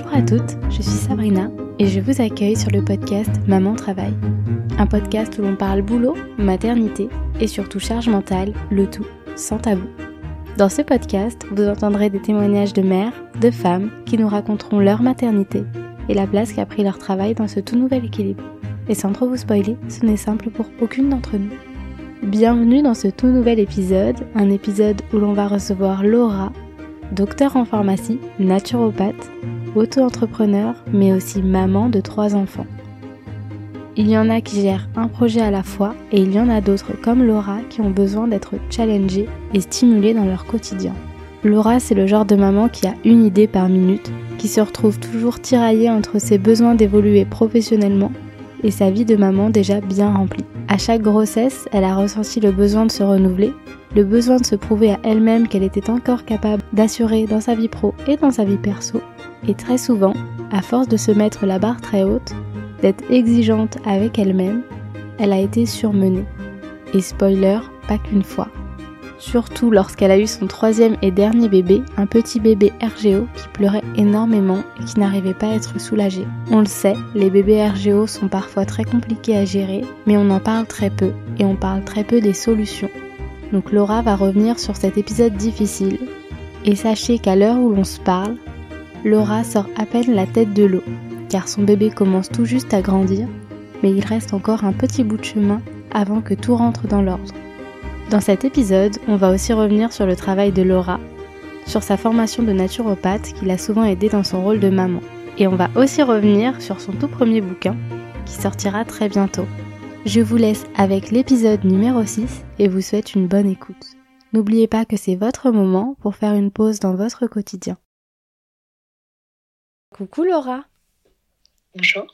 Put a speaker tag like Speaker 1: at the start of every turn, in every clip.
Speaker 1: Bonjour à toutes, je suis Sabrina et je vous accueille sur le podcast Maman Travail. Un podcast où l'on parle boulot, maternité et surtout charge mentale, le tout sans tabou. Dans ce podcast, vous entendrez des témoignages de mères, de femmes qui nous raconteront leur maternité et la place qu'a pris leur travail dans ce tout nouvel équilibre. Et sans trop vous spoiler, ce n'est simple pour aucune d'entre nous. Bienvenue dans ce tout nouvel épisode, un épisode où l'on va recevoir Laura, docteur en pharmacie, naturopathe, auto-entrepreneur, mais aussi maman de trois enfants. Il y en a qui gèrent un projet à la fois et il y en a d'autres comme Laura qui ont besoin d'être challengées et stimulées dans leur quotidien. Laura, c'est le genre de maman qui a une idée par minute, qui se retrouve toujours tiraillée entre ses besoins d'évoluer professionnellement et sa vie de maman déjà bien remplie. À chaque grossesse, elle a ressenti le besoin de se renouveler, le besoin de se prouver à elle-même qu'elle était encore capable d'assurer dans sa vie pro et dans sa vie perso. Et très souvent, à force de se mettre la barre très haute, d'être exigeante avec elle-même, elle a été surmenée. Et spoiler, pas qu'une fois surtout lorsqu'elle a eu son troisième et dernier bébé, un petit bébé RGO qui pleurait énormément et qui n'arrivait pas à être soulagé. On le sait, les bébés RGO sont parfois très compliqués à gérer, mais on en parle très peu et on parle très peu des solutions. Donc Laura va revenir sur cet épisode difficile. Et sachez qu'à l'heure où l'on se parle, Laura sort à peine la tête de l'eau, car son bébé commence tout juste à grandir, mais il reste encore un petit bout de chemin avant que tout rentre dans l'ordre. Dans cet épisode, on va aussi revenir sur le travail de Laura, sur sa formation de naturopathe qui l'a souvent aidée dans son rôle de maman. Et on va aussi revenir sur son tout premier bouquin, qui sortira très bientôt. Je vous laisse avec l'épisode numéro 6 et vous souhaite une bonne écoute. N'oubliez pas que c'est votre moment pour faire une pause dans votre quotidien. Coucou Laura.
Speaker 2: Bonjour.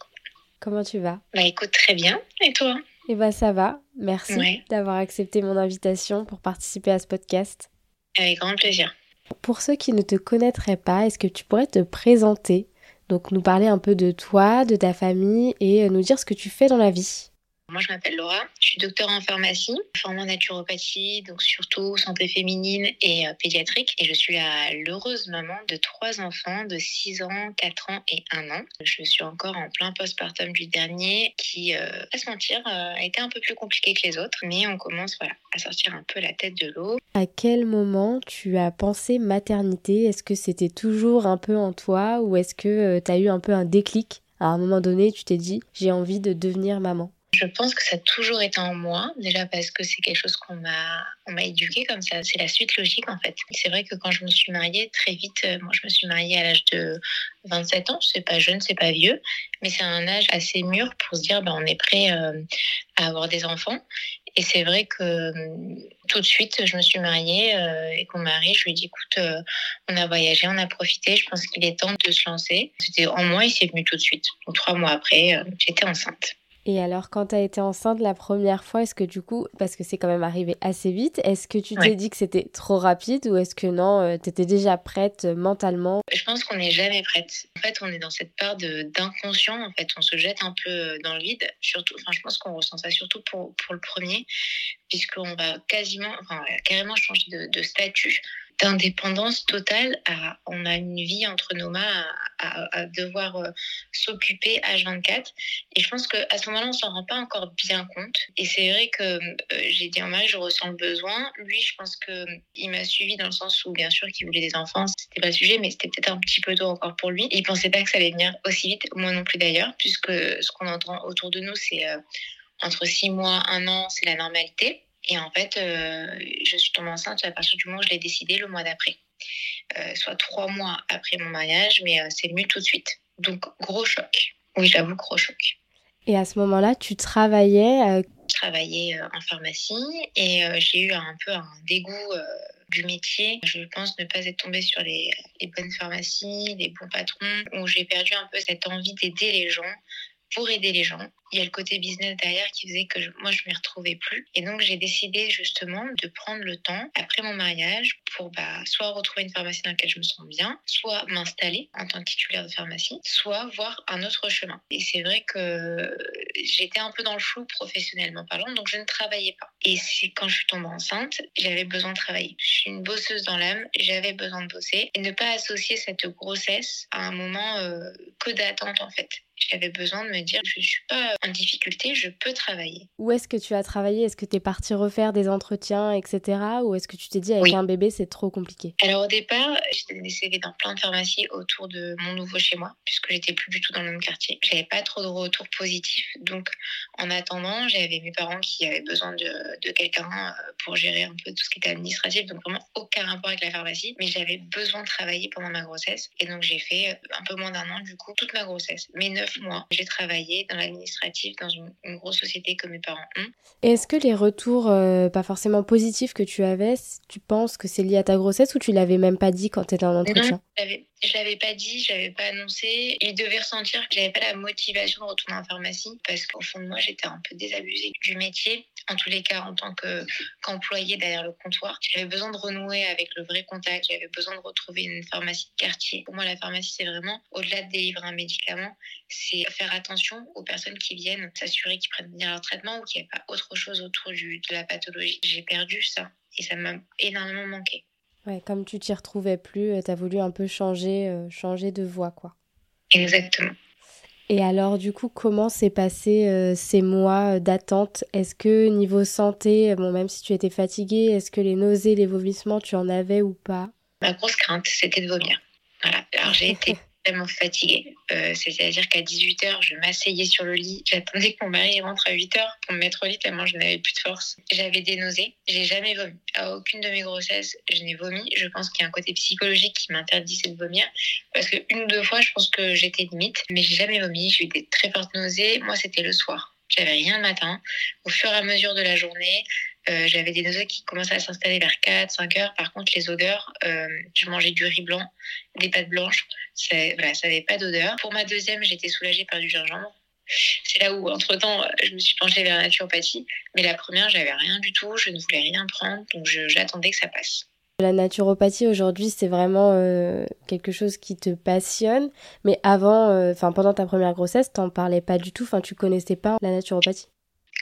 Speaker 1: Comment tu vas?
Speaker 2: Bah écoute très bien. Et toi?
Speaker 1: Eh bah ça va. Merci d'avoir accepté mon invitation pour participer à ce podcast.
Speaker 2: Avec grand plaisir.
Speaker 1: Pour ceux qui ne te connaîtraient pas, est-ce que tu pourrais te présenter? Donc nous parler un peu de toi, de ta famille et nous dire ce que tu fais dans la vie.
Speaker 2: Moi, je m'appelle Laura, je suis docteur en pharmacie, formée en naturopathie, donc surtout santé féminine et euh, pédiatrique. Et je suis la l'heureuse maman de trois enfants de 6 ans, 4 ans et 1 an. Je suis encore en plein postpartum du dernier qui, euh, à se mentir, euh, a été un peu plus compliqué que les autres. Mais on commence voilà, à sortir un peu la tête de l'eau.
Speaker 1: À quel moment tu as pensé maternité? Est-ce que c'était toujours un peu en toi ou est-ce que tu as eu un peu un déclic? À un moment donné, tu t'es dit, j'ai envie de devenir maman
Speaker 2: je pense que ça a toujours été en moi, déjà parce que c'est quelque chose qu'on m'a on m'a éduqué comme ça. C'est la suite logique en fait. C'est vrai que quand je me suis mariée, très vite, euh, moi je me suis mariée à l'âge de 27 ans. C'est pas jeune, c'est pas vieux, mais c'est un âge assez mûr pour se dire ben, on est prêt euh, à avoir des enfants. Et c'est vrai que euh, tout de suite, je me suis mariée et qu'on marie, je lui ai dit écoute, on a voyagé, on a profité. Je pense qu'il est temps de se lancer. C'était en moi, il s'est venu tout de suite. Donc trois mois après, j'étais enceinte.
Speaker 1: Et alors, quand tu as été enceinte la première fois, est-ce que du coup, parce que c'est quand même arrivé assez vite, est-ce que tu t'es dit que c'était trop rapide ou est-ce que non, euh, tu étais déjà prête euh, mentalement?
Speaker 2: Je pense qu'on n'est jamais prête. En fait, on est dans cette part d'inconscient. En fait, on se jette un peu euh, dans le vide. Surtout, enfin, je pense qu'on ressent ça surtout pour, pour le premier, puisqu'on va quasiment, enfin, carrément changer de, de statut d'indépendance totale. À, on a une vie entre nos mains à, devoir euh, s'occuper H24. Et je pense qu'à ce moment-là, on s'en rend pas encore bien compte. Et c'est vrai que euh, j'ai dit en mari, je ressens le besoin. Lui, je pense que il m'a suivi dans le sens où, bien sûr, qu'il voulait des enfants. C'était pas le sujet, mais c'était peut-être un petit peu tôt encore pour lui. Il pensait pas que ça allait venir aussi vite. Moi non plus d'ailleurs, puisque ce qu'on entend autour de nous, c'est euh, entre six mois, un an, c'est la normalité. Et en fait, euh, je suis tombée enceinte à partir du moment où je l'ai décidé le mois d'après. Euh, soit trois mois après mon mariage, mais euh, c'est venu tout de suite. Donc, gros choc. Oui, j'avoue, gros choc.
Speaker 1: Et à ce moment-là, tu travaillais
Speaker 2: Je travaillais en pharmacie et j'ai eu un peu un dégoût du métier. Je pense ne pas être tombée sur les, les bonnes pharmacies, les bons patrons, où j'ai perdu un peu cette envie d'aider les gens pour aider les gens. Il y a le côté business derrière qui faisait que moi, je m'y retrouvais plus. Et donc, j'ai décidé justement de prendre le temps, après mon mariage, pour bah, soit retrouver une pharmacie dans laquelle je me sens bien, soit m'installer en tant que titulaire de pharmacie, soit voir un autre chemin. Et c'est vrai que j'étais un peu dans le flou professionnellement parlant, donc je ne travaillais pas. Et c'est quand je suis tombée enceinte, j'avais besoin de travailler. Je suis une bosseuse dans l'âme, j'avais besoin de bosser et ne pas associer cette grossesse à un moment euh, que d'attente en fait. J'avais besoin de me dire, je ne suis pas en difficulté, je peux travailler.
Speaker 3: Où est-ce que tu as travaillé? Est-ce que tu es partie refaire des entretiens, etc. Ou est-ce que tu t'es dit, avec un bébé, c'est trop compliqué?
Speaker 2: Alors au départ, j'étais CV dans plein de pharmacies autour de mon nouveau chez moi, puisque j'étais plus du tout dans le même quartier. J'avais pas trop de retours positifs. Donc en attendant, j'avais mes parents qui avaient besoin de, de quelqu'un euh, pour gérer un peu tout ce qui était administratif. Donc vraiment aucun rapport avec la pharmacie. Mais j'avais besoin de travailler pendant ma grossesse. Et donc j'ai fait euh, un peu moins d'un an, du coup, toute ma grossesse. Mais neuf mois. J'ai travaillé dans l'administratif dans une, grosse société que mes parents ont.
Speaker 3: Est-ce que les retours, euh, pas forcément positifs que tu avais, tu penses que c'est lié à ta grossesse ou tu l'avais même pas dit quand tu étais en entretien?
Speaker 2: je l'avais pas dit, je l'avais pas annoncé. Il devait ressentir que j'avais pas la motivation de retourner en pharmacie parce qu'au fond de moi, j'étais un peu désabusée du métier. En tous les cas, en tant qu'employée derrière le comptoir, j'avais besoin de renouer avec le vrai contact. J'avais besoin de retrouver une pharmacie de quartier. Pour moi, la pharmacie, c'est vraiment au-delà de délivrer un médicament, c'est faire attention aux personnes qui viennent, s'assurer qu'ils prennent bien leur traitement ou qu'il n'y a pas autre chose autour du, de la pathologie. J'ai perdu ça et ça m'a énormément manqué.
Speaker 3: Ouais, comme tu t'y retrouvais plus, euh, tu as voulu un peu changer, euh, changer de voie, quoi.
Speaker 2: Exactement.
Speaker 3: Et alors, du coup, comment s'est passé euh, ces mois d'attente? Est-ce que niveau santé, bon, même si tu étais fatiguée, est-ce que les nausées, les vomissements, tu en avais ou pas?
Speaker 2: Ma grosse crainte, c'était de vomir. Voilà. Alors, j'ai été tellement fatiguée. Euh, c'est-à-dire qu'à 18h, je m'asseyais sur le lit. J'attendais que mon mari rentre à 8h pour me mettre au lit tellement je n'avais plus de force. J'avais des nausées. J'ai jamais vomi. À aucune de mes grossesses, je n'ai vomi. Je pense qu'il y a un côté psychologique qui m'interdisait de vomir. Parce qu'une ou deux fois, je pense que j'étais limite. Mais j'ai jamais vomi. J'ai eu des très fortes nausées. Moi, c'était le soir. J'avais rien le matin. Au fur et à mesure de la journée, euh, j'avais des nausées qui commençaient à s'installer vers 4, 5 heures. Par contre, les odeurs, euh, je mangeais du riz blanc, des pâtes blanches. Ça n'avait pas d'odeur. Pour ma deuxième, j'étais soulagée par du gingembre. C'est là où, entre-temps, je me suis penchée vers la naturopathie. Mais la première, j'avais rien du tout. Je ne voulais rien prendre. Donc, j'attendais que ça passe.
Speaker 3: La naturopathie aujourd'hui, c'est vraiment euh, quelque chose qui te passionne. Mais avant, enfin pendant ta première grossesse, t'en parlais pas du tout. Enfin, tu connaissais pas la naturopathie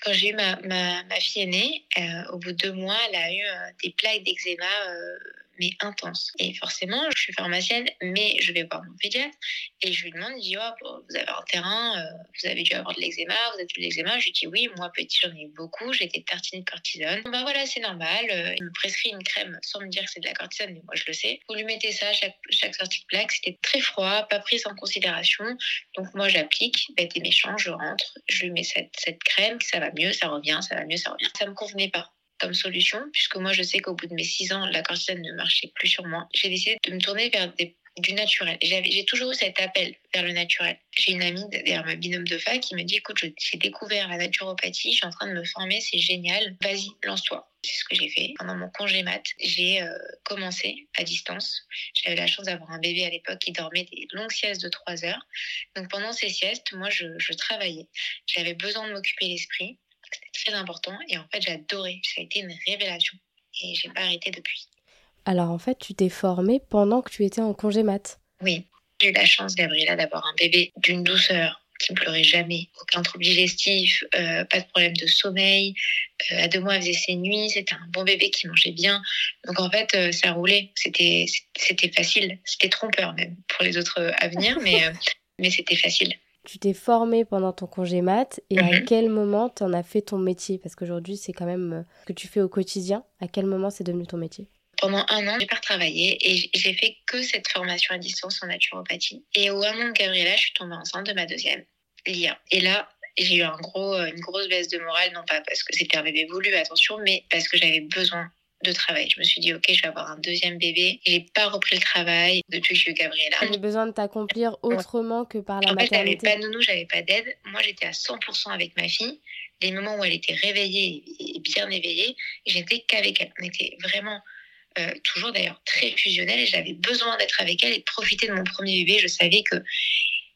Speaker 2: quand j'ai eu ma, ma, ma, fille aînée, euh, au bout de deux mois, elle a eu euh, des plaques d'eczéma euh, intense. Et forcément, je suis pharmacienne, mais je vais voir mon pédiatre et je lui demande, il dit, oh, vous avez un terrain, euh, vous avez dû avoir de l'eczéma, vous avez de l'eczéma. Je lui dis, oui, moi, petit, j'en ai eu beaucoup, j'ai été tartinée de cortisone. Bah voilà, c'est normal. Euh, il me prescrit une crème sans me dire que c'est de la cortisone, mais moi, je le sais. Vous lui mettez ça chaque, chaque sortie de plaque. C'était très froid, pas pris en considération. Donc, moi, j'applique, bête et méchant, je rentre, je lui mets cette, cette crème, ça va mieux, ça revient, ça va mieux, ça revient. Ça me convenait pas comme solution, puisque moi je sais qu'au bout de mes six ans, la cortisone ne marchait plus sur moi. J'ai décidé de me tourner vers du naturel. J'ai toujours eu cet appel vers le naturel. J'ai une amie derrière ma binôme de fac qui me dit écoute, j'ai découvert la naturopathie, je suis en train de me former, c'est génial, vas-y, lance-toi. C'est ce que j'ai fait. Pendant mon congé mat, j'ai euh, commencé à distance. J'avais la chance d'avoir un bébé à l'époque qui dormait des longues siestes de 3 heures. Donc pendant ces siestes, moi, je, je travaillais. J'avais besoin de m'occuper l'esprit. C'était très important et en fait, j'ai adoré. Ça a été une révélation et j'ai pas arrêté depuis.
Speaker 3: Alors en fait, tu t'es formée pendant que tu étais en congé mat
Speaker 2: Oui. J'ai eu la chance, Gabriela, d'avoir un bébé d'une douceur qui ne pleurait jamais, aucun trouble digestif, euh, pas de problème de sommeil. Euh, à deux mois, elle faisait ses nuits. C'était un bon bébé qui mangeait bien. Donc en fait, euh, ça roulait. C'était c'était facile. C'était trompeur même pour les autres à venir, mais mais c'était facile.
Speaker 3: Tu t'es formé pendant ton congé mat et à mhm. quel moment tu en as fait ton métier? Parce qu'aujourd'hui, c'est quand même euh, ce que tu fais au quotidien. À quel moment c'est devenu ton métier?
Speaker 2: Pendant un an, j'ai pas travaillé et j'ai fait que cette formation à distance en naturopathie. Et au moment de Gabriela, je suis tombée enceinte de ma deuxième, Lia. Et là, j'ai eu un gros, une grosse baisse de morale, non pas parce que c'était un bébé voulu, attention, mais parce que j'avais besoin de travail. Je me suis dit, ok, je vais avoir un deuxième bébé. J'ai pas repris le travail depuis que j'ai eu Gabriela.
Speaker 3: J'ai besoin de t'accomplir autrement que par la
Speaker 2: en
Speaker 3: maternité.
Speaker 2: En fait, j'avais pas de nounou, j'avais pas d'aide. Moi, j'étais à 100% avec ma fille. Les moments où elle était réveillée et bien éveillée, j'étais qu'avec elle. On était vraiment euh, toujours d'ailleurs très fusionnels et j'avais besoin d'être avec elle et de profiter de mon premier bébé. Je savais que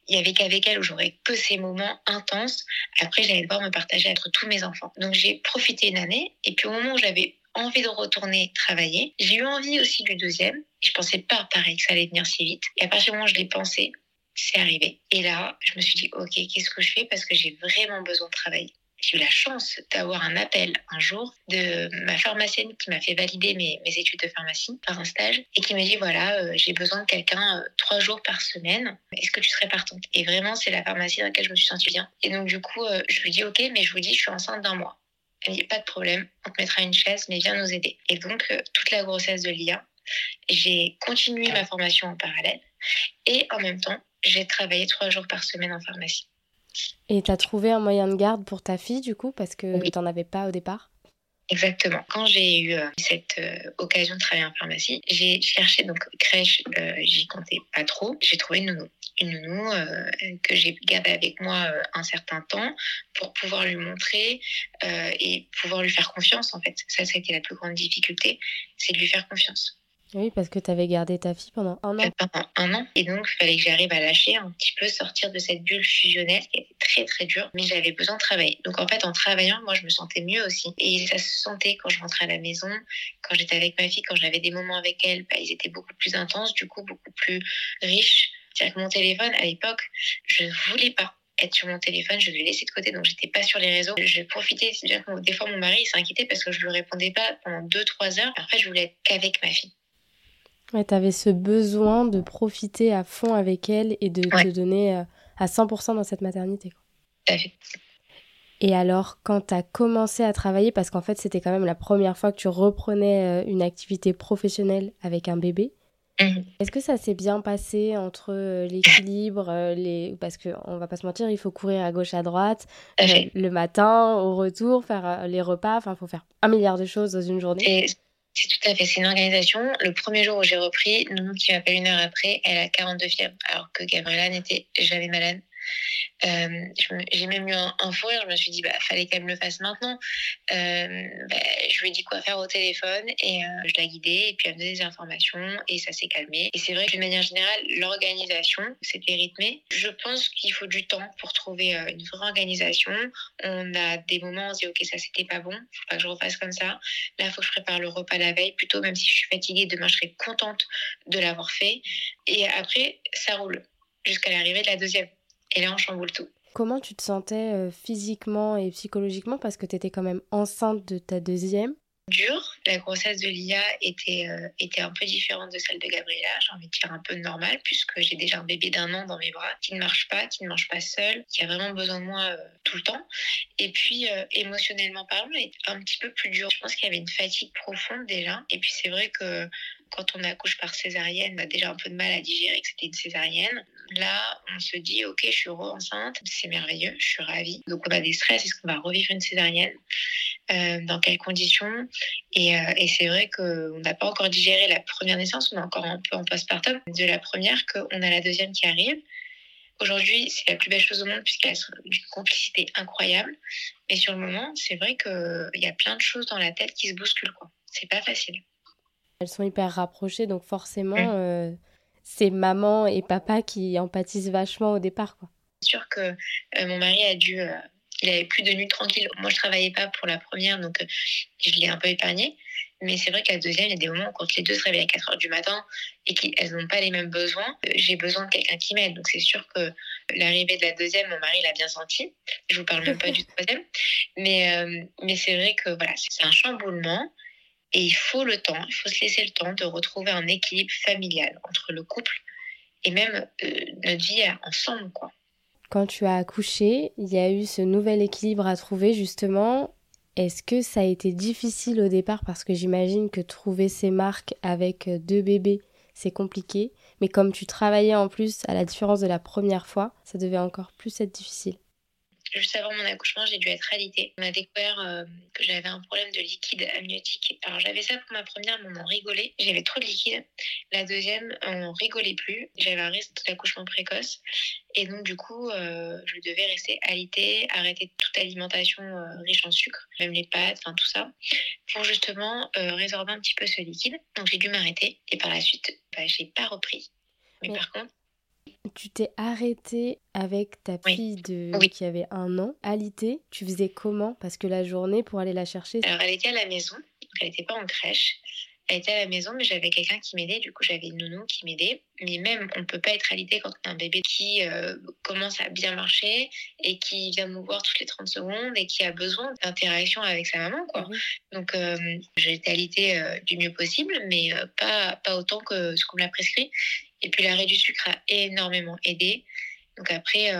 Speaker 2: il y avait qu'avec elle où j'aurais que ces moments intenses. Après, j'allais devoir me partager entre tous mes enfants. Donc, j'ai profité une année. Et puis, au moment où j'avais envie de retourner travailler, j'ai eu envie aussi du deuxième. Je pensais pas, pareil, que ça allait venir si vite. Et à partir du moment où je l'ai pensé, c'est arrivé. Et là, je me suis dit, OK, qu'est-ce que je fais? Parce que j'ai vraiment besoin de travailler j'ai eu la chance d'avoir un appel un jour de ma pharmacienne qui m'a fait valider mes, mes, études de pharmacie par un stage et qui m'a dit voilà, euh, j'ai besoin de quelqu'un euh, trois jours par semaine. Est-ce que tu serais partante? Et vraiment, c'est la pharmacie dans laquelle je me suis sentie bien. Et donc, du coup, euh, je lui dis ok, mais je vous dis, je suis enceinte d'un mois. Elle dit pas de problème, on te mettra une chaise, mais viens nous aider. Et donc, toute la grossesse de Lia, j'ai continué ma formation en parallèle et en même temps, j'ai travaillé trois jours par semaine en pharmacie.
Speaker 3: Et tu as trouvé un moyen de garde pour ta fille, du coup, parce que tu n'en avais pas au départ?
Speaker 2: Exactement. Quand j'ai eu euh, cette euh, occasion de travailler en pharmacie, j'ai cherché donc crèche, euh, j'y comptais pas trop. J'ai trouvé une nounou, une nounou que j'ai gardée avec moi un certain temps pour pouvoir lui montrer et pouvoir lui faire confiance en fait. Ça, ça a été la plus grande difficulté, c'est de lui faire confiance.
Speaker 3: Oui, parce que tu avais gardé ta fille pendant un an.
Speaker 2: Pendant un an. Et donc, il fallait que j'arrive à lâcher un petit peu, sortir de cette bulle fusionnelle qui était très, très dure. Mais j'avais besoin de travailler. Donc, en fait, en travaillant, moi, je me sentais mieux aussi. Et ça se sentait quand je rentrais à la maison, quand j'étais avec ma fille, quand j'avais des moments avec elle, bah, ils étaient beaucoup plus intenses, du coup, beaucoup plus riches. C'est-à-dire que mon téléphone, à l'époque, je ne voulais pas être sur mon téléphone, je le laissais de côté, donc j'étais pas sur les réseaux. Je profitais, c'est-à-dire que des fois mon mari s'inquiétait parce que je lui répondais pas pendant 2-3 heures. En fait, je voulais être qu'avec ma fille.
Speaker 3: Ouais, tu avais ce besoin de profiter à fond avec elle et de te donner euh, à 100% dans cette maternité.
Speaker 2: Quoi.
Speaker 3: Et alors, quand tu as commencé à travailler, parce qu'en fait, c'était quand même la première fois que tu reprenais euh, une activité professionnelle avec un bébé, mmh. est-ce que ça s'est bien passé entre euh, l'équilibre, les... parce qu'on va pas se mentir, il faut courir à gauche, à droite, le matin, au retour, faire les repas, enfin, il faut faire un milliard de choses dans une journée.
Speaker 2: C'est tout à fait, c'est une organisation. Le premier jour où j'ai repris, Nounou qui m'appelle une heure après, elle a 42 fièvres, alors que Gabriela n'était jamais malade. Euh, j'ai même eu un, un, fou rire. Je me suis dit, bah, fallait qu'elle me le fasse maintenant. Euh, bah, je lui ai dit quoi faire au téléphone et euh, je l'ai guidée et puis elle me donnait des informations et ça s'est calmé. Et c'est vrai que d'une manière générale, l'organisation, c'était rythmé. Je pense qu'il faut du temps pour trouver une vraie organisation. On a des moments où on se dit, ok, ça c'était pas bon, faut pas que je refasse comme ça. Là, faut que je prépare le repas la veille, plutôt même si je suis fatiguée, demain je serai contente de l'avoir fait. Et après, ça roule jusqu'à l'arrivée de la deuxième. Et là, on chamboule tout.
Speaker 3: Comment tu te sentais euh, physiquement et psychologiquement? Parce que tu étais quand même enceinte de ta deuxième
Speaker 2: Dur. La grossesse de Lia était, euh, était un peu différente de celle de Gabriela. J'ai envie de dire un peu normale puisque j'ai déjà un bébé d'un an dans mes bras qui ne marche pas, qui ne mange pas seul, qui a vraiment besoin de moi euh, tout le temps. Et puis émotionnellement parlant, elle était un petit peu plus dur. Je pense qu'il y avait une fatigue profonde déjà. Et puis c'est vrai que quand on accouche par césarienne, on a déjà un peu de mal à digérer que c'était une césarienne. Là, on se dit, ok, je suis enceinte, c'est merveilleux, je suis ravie. Donc on a des stress, est-ce qu'on va revivre une césarienne euh, Dans quelles conditions? Et, euh, et c'est vrai qu'on n'a pas encore digéré la première naissance, on est encore un peu en postpartum de la première, qu'on a la deuxième qui arrive. Aujourd'hui, c'est la plus belle chose au monde puisqu'elle a une complicité incroyable. Mais sur le moment, c'est vrai qu'il y a plein de choses dans la tête qui se bousculent. quoi. C'est pas facile.
Speaker 3: Elles sont hyper rapprochées, donc forcément, mm. euh, c'est maman et papa qui empathisent vachement au départ. Quoi.
Speaker 2: C'est sûr que euh, mon mari a dû. Euh, il avait plus de nuit tranquille. Moi, je travaillais pas pour la première, donc je l'ai un peu épargné. Mais c'est vrai qu'à la deuxième, il y a des moments où quand les deux se réveillent à 4 heures du matin et qu'elles n'ont pas les mêmes besoins, j'ai besoin de quelqu'un qui m'aide. Donc c'est sûr que l'arrivée de la deuxième, mon mari l'a bien senti. Je vous parle même pas du troisième. Mais, mais c'est vrai que voilà, c'est un chamboulement. Et il faut le temps, il faut se laisser le temps de retrouver un équilibre familial entre le couple et même euh, notre vie ensemble. Quoi.
Speaker 3: Quand tu as accouché, il y a eu ce nouvel équilibre à trouver justement. Est-ce que ça a été difficile au départ? Parce que j'imagine que trouver ces marques avec deux bébés, c'est compliqué. Mais comme tu travaillais en plus, à la différence de la première fois, ça devait encore plus être difficile
Speaker 2: juste avant mon accouchement, j'ai dû être alitée. On a découvert euh, que j'avais un problème de liquide amniotique. Alors j'avais ça pour ma première, mais on en rigolait. J'avais trop de liquide. La deuxième, on rigolait plus. J'avais un risque d'accouchement précoce. Et donc du coup, euh, je devais rester alitée, arrêter toute alimentation euh, riche en sucre, même les pâtes, enfin tout ça, pour justement résorber un petit peu ce liquide. Donc j'ai dû m'arrêter. Et par la suite, bah, j'ai pas repris. Mais par contre,
Speaker 3: Tu t'es arrêtée avec ta fille de... qui avait un an, alité. Tu faisais comment? Parce que la journée, pour aller la chercher...
Speaker 2: Alors, elle était à la maison, elle n'était pas en crèche. Elle était à la maison, mais j'avais quelqu'un qui m'aidait. Du coup, j'avais une nounou qui m'aidait. Mais même, on ne peut pas être alité quand on a un bébé qui euh, commence à bien marcher et qui vient nous voir toutes les 30 secondes et qui a besoin d'interaction avec sa maman. Quoi. Donc, euh, j'ai été alitée euh, du mieux possible, mais pas, pas autant que ce qu'on me l'a prescrit. Et puis, l'arrêt du sucre a énormément aidé. Donc, après,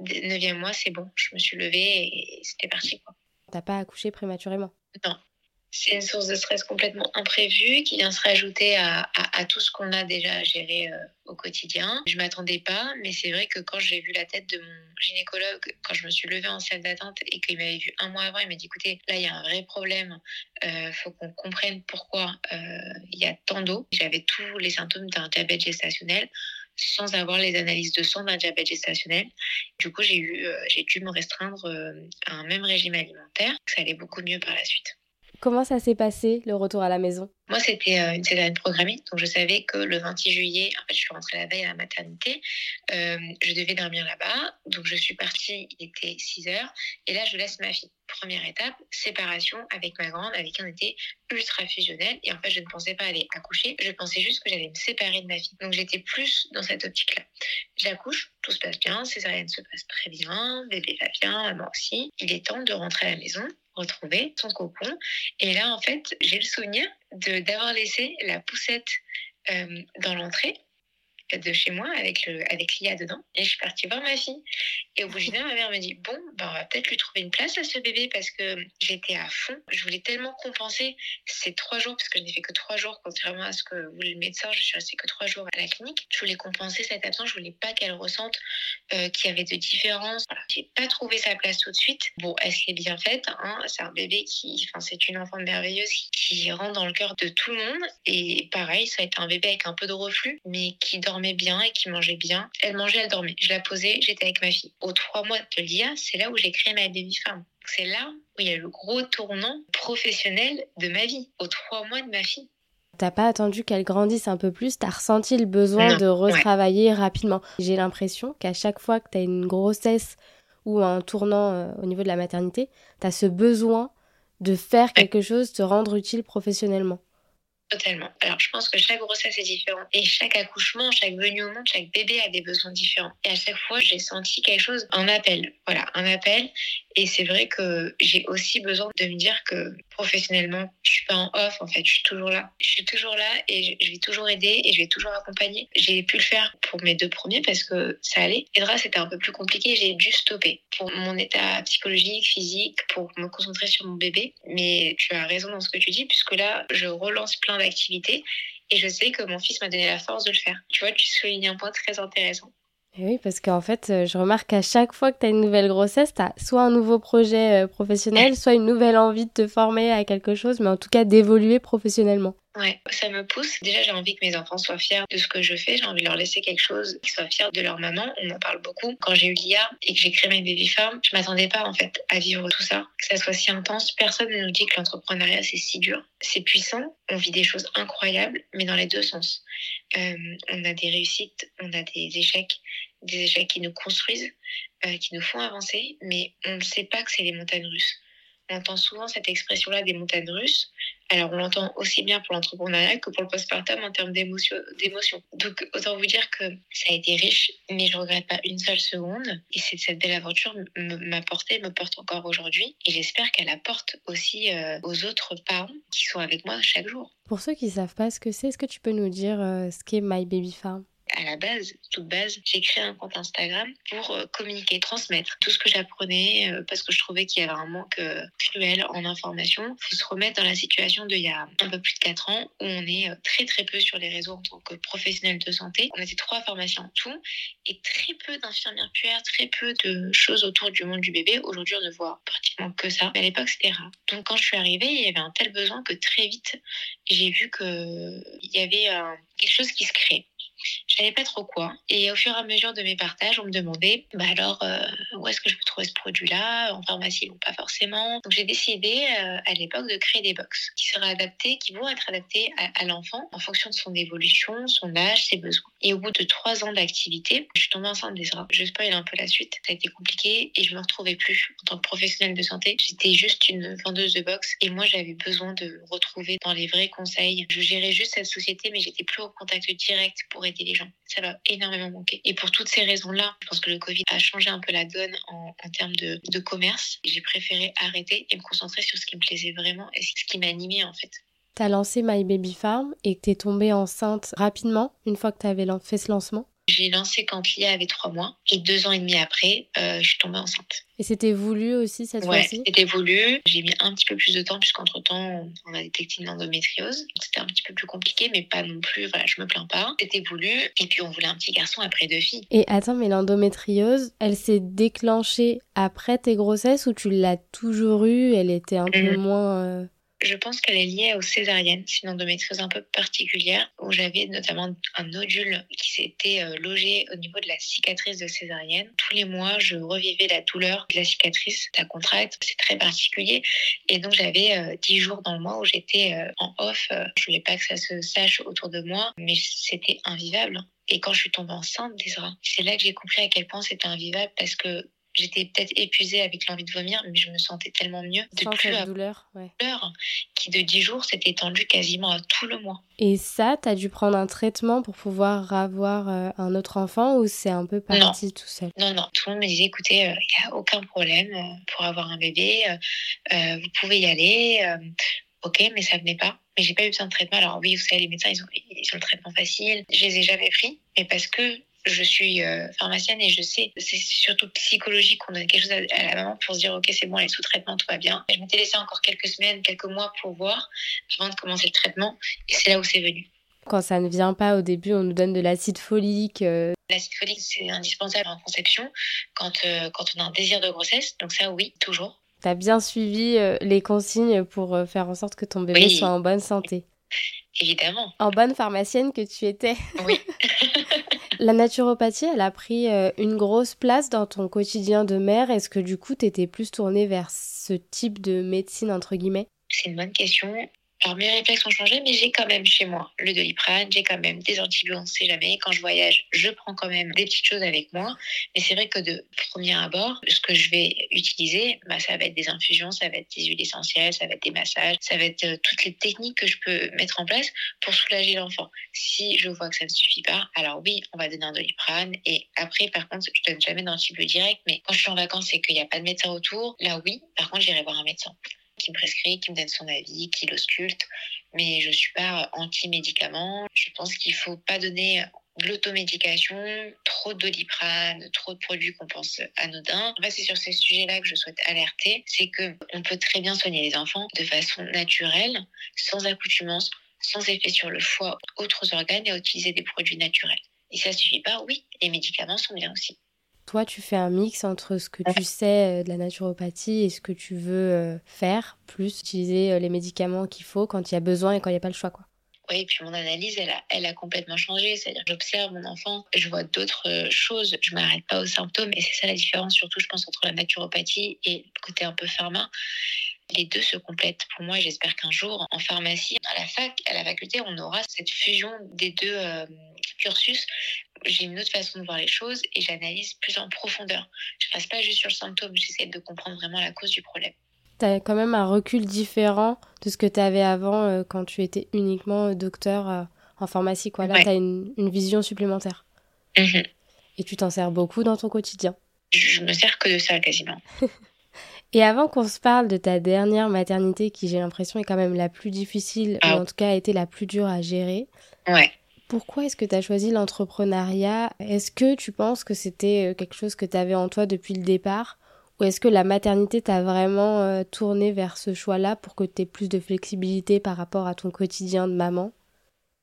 Speaker 2: 9e mois, c'est bon. Je me suis levée et c'était parti.
Speaker 3: Tu T'as pas accouché prématurément?
Speaker 2: Non, c'est une source de stress complètement imprévue qui vient se rajouter à, tout ce qu'on a déjà à gérer euh, au quotidien. Je m'attendais pas, mais c'est vrai que quand j'ai vu la tête de mon gynécologue, quand je me suis levée en salle d'attente et qu'il m'avait vu un mois avant, il m'a dit écoutez, là il y a un vrai problème, euh, faut qu'on comprenne pourquoi euh, il y a tant d'eau. J'avais tous les symptômes d'un diabète gestationnel sans avoir les analyses de sang d'un diabète gestationnel. Du coup, j'ai eu, euh, j'ai dû me restreindre à un même régime alimentaire. Ça allait beaucoup mieux par la suite.
Speaker 3: Comment ça s'est passé, le retour à la maison?
Speaker 2: Moi, c'était euh, une césarienne programmée. Donc, je savais que le 26 juillet, en fait, je suis rentrée la veille à la maternité. Euh, je devais dormir là-bas. Donc, je suis partie, il était 6 heures. Et là, je laisse ma fille. Première étape, séparation avec ma grande, avec qui on était ultra fusionnel. Et en fait, je ne pensais pas aller accoucher. Je pensais juste que j'allais me séparer de ma fille. Donc, j'étais plus dans cette optique-là. J'accouche, tout se passe bien, césarienne se passe très bien, bébé va bien, maman aussi. Il est temps de rentrer à la maison retrouver son cocon. Et là, en fait, j'ai le souvenir d'avoir laissé la poussette euh, dans l'entrée de chez moi avec le avec Lia dedans. Et je suis partie voir ma fille. Et au bout d'une heure ma mère me dit bon ben on va peut-être lui trouver une place à ce bébé parce que j'étais à fond. Je voulais tellement compenser ces trois jours parce que je n'ai fait que trois jours contrairement à ce que voulait le médecin. Je suis restée que trois jours à la clinique. Je voulais compenser cette absence. Je voulais pas qu'elle ressente euh, qu'il y avait de différences voilà. j'ai pas trouvé sa place tout de suite. Bon elle s'est bien faite hein. c'est un bébé qui enfin c'est une enfant merveilleuse qui, qui rentre dans le cœur de tout le monde. Et pareil ça a été un bébé avec un peu de reflux mais qui dort bien et qui mangeait bien. Elle mangeait, elle dormait. Je la posais, j'étais avec ma fille. Aux trois mois de l'IA, c'est là où j'ai créé ma baby farm. C'est là où il y a le gros tournant professionnel de ma vie, aux trois mois de ma fille.
Speaker 3: T'as pas attendu qu'elle grandisse un peu plus, t'as ressenti le besoin de retravailler rapidement? J'ai l'impression qu'à chaque fois que t'as une grossesse ou un tournant euh, au niveau de la maternité, t'as ce besoin de faire quelque chose, de te rendre utile professionnellement.
Speaker 2: Totalement. Alors, je pense que chaque grossesse est différente et chaque accouchement, chaque venue au monde, chaque bébé a des besoins différents. Et à chaque fois, j'ai senti quelque chose, un appel. Voilà, un appel. Et c'est vrai que j'ai aussi besoin de me dire que professionnellement, je suis pas en off, en fait, je suis toujours là. Je suis toujours là et je vais toujours aider et je vais toujours accompagner. J'ai pu le faire pour mes deux premiers parce que ça allait. Edra, c'était un peu plus compliqué, j'ai dû stopper pour mon état psychologique, physique, pour me concentrer sur mon bébé. Mais tu as raison dans ce que tu dis, puisque là, je relance plein d'activité et je sais que mon fils m'a donné la force de le faire. Tu vois, tu soulignes un point très intéressant.
Speaker 3: Oui, parce qu'en fait, euh, je remarque qu'à chaque fois que tu as une nouvelle grossesse, tu as soit un nouveau projet euh, professionnel, soit une nouvelle envie de te former à quelque chose, mais en tout cas d'évoluer professionnellement.
Speaker 2: Ouais, ça me pousse. Déjà, j'ai envie que mes enfants soient fiers de ce que je fais. J'ai envie de leur laisser quelque chose, qu'ils soient fiers de leur maman. On en parle beaucoup. Quand j'ai eu l'IA et que j'ai créé mes baby farm, je m'attendais pas en fait à vivre tout ça, que ça soit si intense. Personne ne nous dit que l'entrepreneuriat c'est si dur. C'est puissant. On vit des choses incroyables, mais dans les deux sens. Euh, on a des réussites, on a des échecs, des échecs qui nous construisent, euh, qui nous font avancer, mais on ne sait pas que c'est les montagnes russes. On entend souvent cette expression-là des montagnes russes. Alors, on l'entend aussi bien pour l'entrepreneuriat que pour le postpartum en termes d'émotion. Donc, autant vous dire que ça a été riche, mais je ne regrette pas une seule seconde. Et cette belle aventure m'a porté, me porte encore aujourd'hui. Et j'espère qu'elle apporte aussi euh, aux autres parents qui sont avec moi chaque jour.
Speaker 3: Pour ceux qui ne savent pas ce que c'est, est-ce que tu peux nous dire euh, ce qu'est My Baby Farm?
Speaker 2: À la base, toute base, j'ai créé un compte Instagram pour euh, communiquer, transmettre tout ce que j'apprenais euh, parce que je trouvais qu'il y avait un manque euh, cruel en information. Il faut se remettre dans la situation d'il y a un peu plus de 4 ans où on est très très peu sur les réseaux en tant que professionnel de santé. On était trois formations en tout et très peu d'infirmières puères, très peu de choses autour du monde du bébé. Aujourd'hui, on ne voit pratiquement que ça. Mais à l'époque, c'était rare. Donc quand je suis arrivée, il y avait un tel besoin que très vite, j'ai vu qu'il y avait quelque chose qui se crée Je savais pas trop quoi. Et au fur et à mesure de mes partages, on me demandait, bah alors, euh, où est-ce que je peux trouver ce produit-là? En pharmacie ou pas forcément. Donc j'ai décidé euh, à l'époque de créer des box qui seraient adaptés, qui vont être adaptés à, l'enfant en fonction de son évolution, son âge, ses besoins. Et au bout de trois ans d'activité, je suis tombée enceinte d'Ezra. Je spoil un peu la suite. Ça a été compliqué et je me retrouvais plus en tant que professionnelle de santé. J'étais juste une vendeuse de box et moi j'avais besoin de retrouver dans les vrais conseils. Je gérais juste cette société, mais j'étais plus au contact direct pour aider les gens. Ça va énormément manquer. Et pour toutes ces raisons-là, je pense que le Covid a changé un peu la donne en, termes de, commerce. J'ai préféré arrêter et me concentrer sur ce qui me plaisait vraiment et ce qui m'animait en fait.
Speaker 3: Tu as lancé My Baby Farm et que tu es tombée enceinte rapidement une fois que tu avais fait ce lancement?
Speaker 2: J'ai lancé quand Lia avait trois mois et deux ans et demi après, euh, je suis tombée enceinte.
Speaker 3: Et c'était voulu aussi cette fois-ci?
Speaker 2: c'était voulu. J'ai mis un petit peu plus de temps puisqu'entre-temps, on a détecté une endométriose. C'était un petit peu plus compliqué, mais pas non plus, voilà, je me plains pas. C'était voulu. Et puis, on voulait un petit garçon après deux filles.
Speaker 3: Et attends, mais l'endométriose, elle s'est déclenchée après tes grossesses ou tu l'as toujours eue Elle était un peu mhm. moins... Euh,
Speaker 2: je pense qu'elle est liée aux césariennes. C'est une endométriose un peu particulière où j'avais notamment un nodule qui s'était euh, logé au niveau de la cicatrice de césarienne. Tous les mois, je revivais la douleur de la cicatrice, la contracte. C'est très particulier. Et donc, j'avais 10 euh, jours dans le mois où j'étais euh, en off. Je voulais pas que ça se sache autour de moi, mais c'était invivable. Et quand je suis tombée enceinte c'est là que j'ai compris à quel point c'était invivable parce que J'étais peut-être épuisée avec l'envie de vomir, mais je me sentais tellement mieux.
Speaker 3: Sans plus la douleur, ouais.
Speaker 2: douleur, qui de 10 jours s'est étendue quasiment à tout le mois.
Speaker 3: Et ça, tu as dû prendre un traitement pour pouvoir avoir euh, un autre enfant ou c'est un peu parti tout seul?
Speaker 2: Non, non. Tout le monde me disait, écoutez, il euh, n'y a aucun problème euh, pour avoir un bébé, vous pouvez y aller. ok, mais ça venait pas. Mais j'ai pas eu besoin de traitement. Alors oui, vous savez, les médecins, ils ont, ils ont le traitement facile. Je les ai jamais pris, mais parce que je suis euh, pharmacienne et je sais, c'est surtout psychologique qu'on donne quelque chose à, la maman pour se dire, ok, c'est bon, elle est sous traitement, tout va bien. Je m'étais laissé encore quelques semaines, quelques mois pour voir avant de commencer le traitement et c'est là où c'est venu.
Speaker 3: Quand ça ne vient pas au début, on nous donne de l'acide folique. Euh.
Speaker 2: L'acide folique, c'est indispensable en conception quand, euh, quand on a un désir de grossesse. Donc ça, oui, toujours.
Speaker 3: Tu as bien suivi les consignes pour faire en sorte que ton bébé soit en bonne santé.
Speaker 2: Évidemment.
Speaker 3: En bonne pharmacienne que tu étais.
Speaker 2: Oui.
Speaker 3: La naturopathie, elle a pris euh, une grosse place dans ton quotidien de mère. Est-ce que du coup, tu étais plus tournée vers ce type de médecine, entre guillemets?
Speaker 2: C'est une bonne question. Alors mes réflexes ont changé, mais j'ai quand même chez moi le doliprane, j'ai quand même des antibiotiques, on ne sait jamais. Quand je voyage, je prends quand même des petites choses avec moi. Mais c'est vrai que de premier abord, ce que je vais utiliser, bah, ça va être des infusions, ça va être des huiles essentielles, ça va être des massages, ça va être euh, toutes les techniques que je peux mettre en place pour soulager l'enfant. Si je vois que ça ne suffit pas, alors oui, on va donner un doliprane. Et après, par contre, je donne jamais d'antibiotiques direct, mais quand je suis en vacances et qu'il n'y a pas de médecin autour, là oui, par contre, j'irai voir un médecin qui me prescrit, qui me donne son avis, qui l'ausculte. Mais je ne suis pas anti-médicament. Je pense qu'il ne faut pas donner de l'automédication, trop de doliprane, trop de produits qu'on pense anodins. En fait, c'est sur ces sujets-là que je souhaite alerter. C'est qu'on peut très bien soigner les enfants de façon naturelle, sans accoutumance, sans effet sur le foie, autres organes et utiliser des produits naturels. Et ça suffit pas, oui, les médicaments sont bien aussi.
Speaker 3: Toi, tu fais un mix entre ce que tu sais euh, de la naturopathie et ce que tu veux euh, faire, plus utiliser euh, les médicaments qu'il faut quand il y a besoin et quand il n'y a pas le choix. Quoi.
Speaker 2: Oui, puis mon analyse, elle a, elle a complètement changé. C'est-à-dire que j'observe mon enfant, je vois d'autres choses, je ne m'arrête pas aux symptômes. Et c'est ça la différence, surtout, je pense, entre la naturopathie et le côté un peu pharma. Les deux se complètent pour moi et j'espère qu'un jour, en pharmacie, à la fac, à la faculté, on aura cette fusion des deux cursus j'ai une autre façon de voir les choses et j'analyse plus en profondeur. Je ne reste pas juste sur le symptôme, j'essaie de comprendre vraiment la cause du problème.
Speaker 3: Tu as quand même un recul différent de ce que tu avais avant euh, quand tu étais uniquement euh, docteur euh, en pharmacie. Quoi. Là, tu as une, vision supplémentaire. Mhm. Et tu t'en sers beaucoup dans ton quotidien.
Speaker 2: Je, me sers que de ça quasiment.
Speaker 3: Et avant qu'on se parle de ta dernière maternité, qui j'ai l'impression est quand même la plus difficile, ah. ou en tout cas a été la plus dure à gérer,
Speaker 2: ouais.
Speaker 3: Pourquoi est-ce que tu as choisi l'entrepreneuriat? Est-ce que tu penses que c'était euh, quelque chose que tu avais en toi depuis le départ? Ou est-ce que la maternité t'a vraiment euh, tourné vers ce choix-là pour que tu aies plus de flexibilité par rapport à ton quotidien de maman?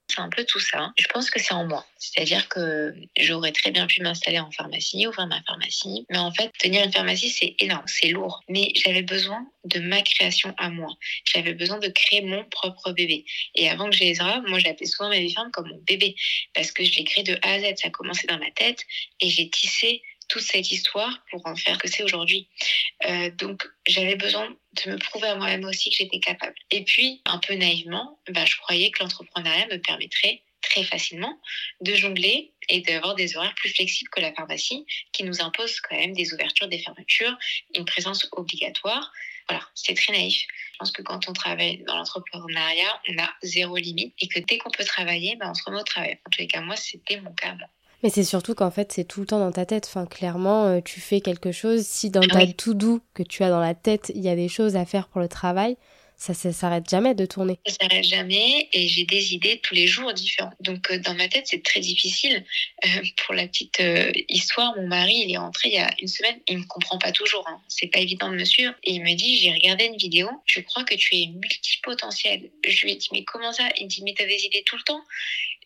Speaker 2: C'est un peu tout ça. Je pense que c'est en moi. C'est-à-dire que j'aurais très bien pu m'installer en pharmacie, ouvrir ma pharmacie. Mais en fait, tenir une pharmacie, c'est énorme, c'est lourd. Mais j'avais besoin de ma création à moi. J'avais besoin de créer mon propre bébé. Et avant que j'ai Ezra, moi, j'appelais souvent ma vie comme mon bébé. Parce que je l'ai créé de A à Z. Ça a commencé dans ma tête et j'ai tissé toute cette histoire pour en faire que c'est aujourd'hui. Euh, donc j'avais besoin de me prouver à moi-même aussi que j'étais capable. Et puis, un peu naïvement, bah, je croyais que l'entrepreneuriat me permettrait très facilement de jongler et d'avoir des horaires plus flexibles que la pharmacie qui nous impose quand même des ouvertures, des fermetures, une présence obligatoire. Voilà, c'est très naïf. Je pense que quand on travaille dans l'entrepreneuriat, on a zéro limite et que dès qu'on peut travailler, bah, on se remet au travail. En tous les cas, moi, c'était mon cas.
Speaker 3: Mais c'est surtout qu'en fait, c'est tout le temps dans ta tête. Enfin, clairement, euh, tu fais quelque chose. Si dans ta tout doux que tu as dans la tête, il y a des choses à faire pour le travail, ça ne s'arrête jamais de tourner.
Speaker 2: Ça s'arrête jamais et j'ai des idées tous les jours différentes. Donc euh, dans ma tête, c'est très difficile. Euh, pour la petite euh, histoire, mon mari, il est rentré il y a une semaine. Il me comprend pas toujours. Hein. C'est pas évident de me suivre. Et il me dit, j'ai regardé une vidéo. Je crois que tu es multipotentiel? Je lui ai dit, mais comment ça? Il me dit, mais tu as des idées tout le temps?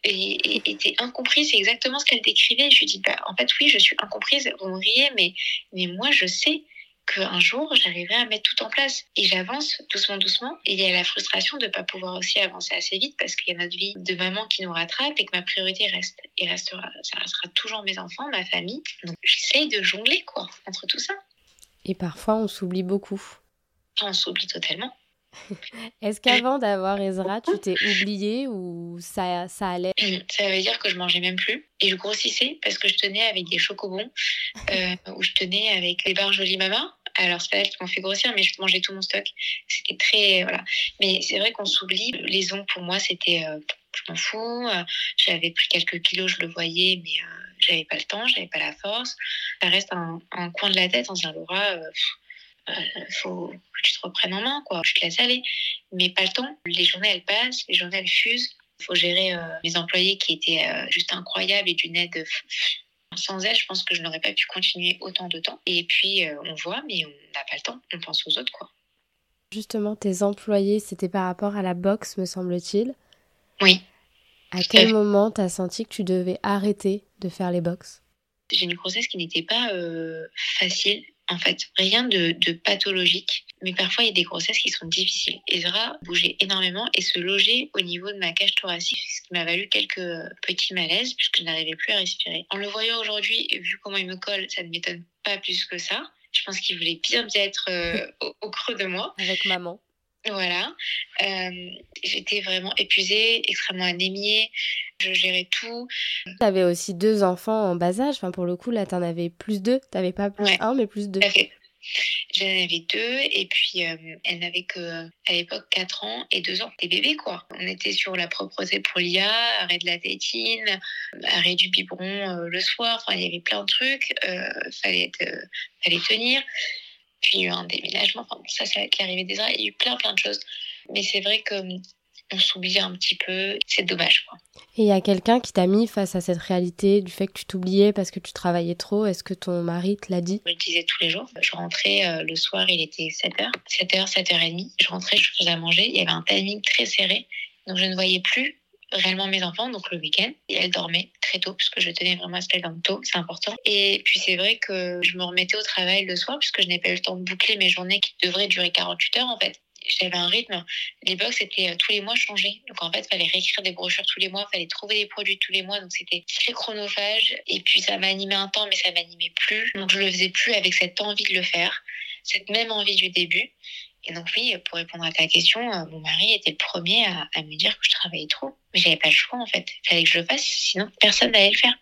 Speaker 2: Et t'es incomprise, c'est exactement ce qu'elle décrivait. Je lui dis, bah, en fait, oui, je suis incomprise. Vous me riez, mais, mais moi, je sais qu'un jour, j'arriverai à mettre tout en place. Et j'avance doucement, doucement. Et il y a la frustration de ne pas pouvoir aussi avancer assez vite parce qu'il y a notre vie de maman qui nous rattrape et que ma priorité reste. Et restera, ça restera toujours mes enfants, ma famille. Donc j'essaye de jongler, quoi, entre tout ça.
Speaker 3: Et parfois, on s'oublie beaucoup.
Speaker 2: On s'oublie totalement.
Speaker 3: Est-ce qu'avant d'avoir Ezra, tu t'es oubliée ou ça, ça allait?
Speaker 2: Ça veut dire que je mangeais même plus et je grossissais parce que je tenais avec des chocobons euh, ou je tenais avec les barres Jolie Mama alors, c'est pas elles qui m'ont fait grossir, mais je mangeais tout mon stock. C'était très. Voilà. Mais c'est vrai qu'on s'oublie. Les ongles, pour moi, c'était. Euh, je m'en fous. Euh, j'avais pris quelques kilos, je le voyais, mais euh, j'avais pas le temps, j'avais pas la force. Ça reste un, coin de la tête en disant Laura, il faut que tu te reprennes en main, quoi. Je te laisse aller. Mais pas le temps. Les journées, elles passent, les journées, elles fusent. Il faut gérer mes employés qui étaient juste incroyables et d'une aide sans elle, je pense que je n'aurais pas pu continuer autant de temps. Et puis, euh, on voit, mais on n'a pas le temps. On pense aux autres, quoi.
Speaker 3: Justement, tes employés, c'était par rapport à la boxe, me semble-t-il.
Speaker 2: Oui.
Speaker 3: À quel moment tu as senti que tu devais arrêter de faire les box
Speaker 2: J'ai une grossesse qui n'était pas euh, facile en fait. Rien de, pathologique, mais parfois il y a des grossesses qui sont difficiles. Ezra bougeait énormément et se logeait au niveau de ma cage thoracique, ce qui m'a valu quelques petits malaises puisque je n'arrivais plus à respirer. En le voyant aujourd'hui, vu comment il me colle, ça ne m'étonne pas plus que ça. Je pense qu'il voulait bien être euh, au, creux de moi.
Speaker 3: Avec maman.
Speaker 2: Voilà. Euh, j'étais vraiment épuisée, extrêmement anémiée. Je gérais tout.
Speaker 3: Tu avais aussi deux enfants en bas âge. Enfin, pour le coup, là, tu en avais plus deux. Tu n'avais pas plus un, mais plus deux.
Speaker 2: J'en avais deux et puis euh, elle n'avait que à l'époque 4 ans et 2 ans. Des bébés quoi. On était sur la propreté pour l'IA, arrêt de la tétine, arrêt du biberon euh, le soir. Enfin, il y avait plein de trucs. fallait, fallait tenir puis il y a eu un déménagement, enfin, ça c'est avec l'arrivée des arts, il y a eu plein plein de choses. Mais c'est vrai que hum, on s'oublie un petit peu, c'est dommage. Quoi.
Speaker 3: Et il y a quelqu'un qui t'a mis face à cette réalité du fait que tu t'oubliais parce que tu travaillais trop? Est-ce que ton mari te l'a dit?
Speaker 2: Je le disais tous les jours. Je rentrais euh, le soir, il était 7h, 7h, 7h30. Je rentrais, je faisais à manger. Il y avait un timing très serré. Donc je ne voyais plus réellement mes enfants, donc le week-end. Et elle dormait très tôt, puisque je tenais vraiment à se lever tôt, c'est important. Et puis c'est vrai que je me remettais au travail le soir, puisque je n'ai pas eu le temps de boucler mes journées qui devraient durer 48 heures en fait. J'avais un rythme. Les box c'était euh, tous les mois changé. Donc en fait, il fallait réécrire des brochures tous les mois, il fallait trouver des produits tous les mois. Donc c'était très chronophage. Et puis ça m'animait un temps, mais ça m'animait plus. Donc je le faisais plus avec cette envie de le faire, cette même envie du début. Et donc oui, pour répondre à ta question, euh, mon mari était le premier à, me dire que je travaillais trop. Mais j'avais pas le choix en fait. Il fallait que je le fasse, sinon personne n'allait le faire.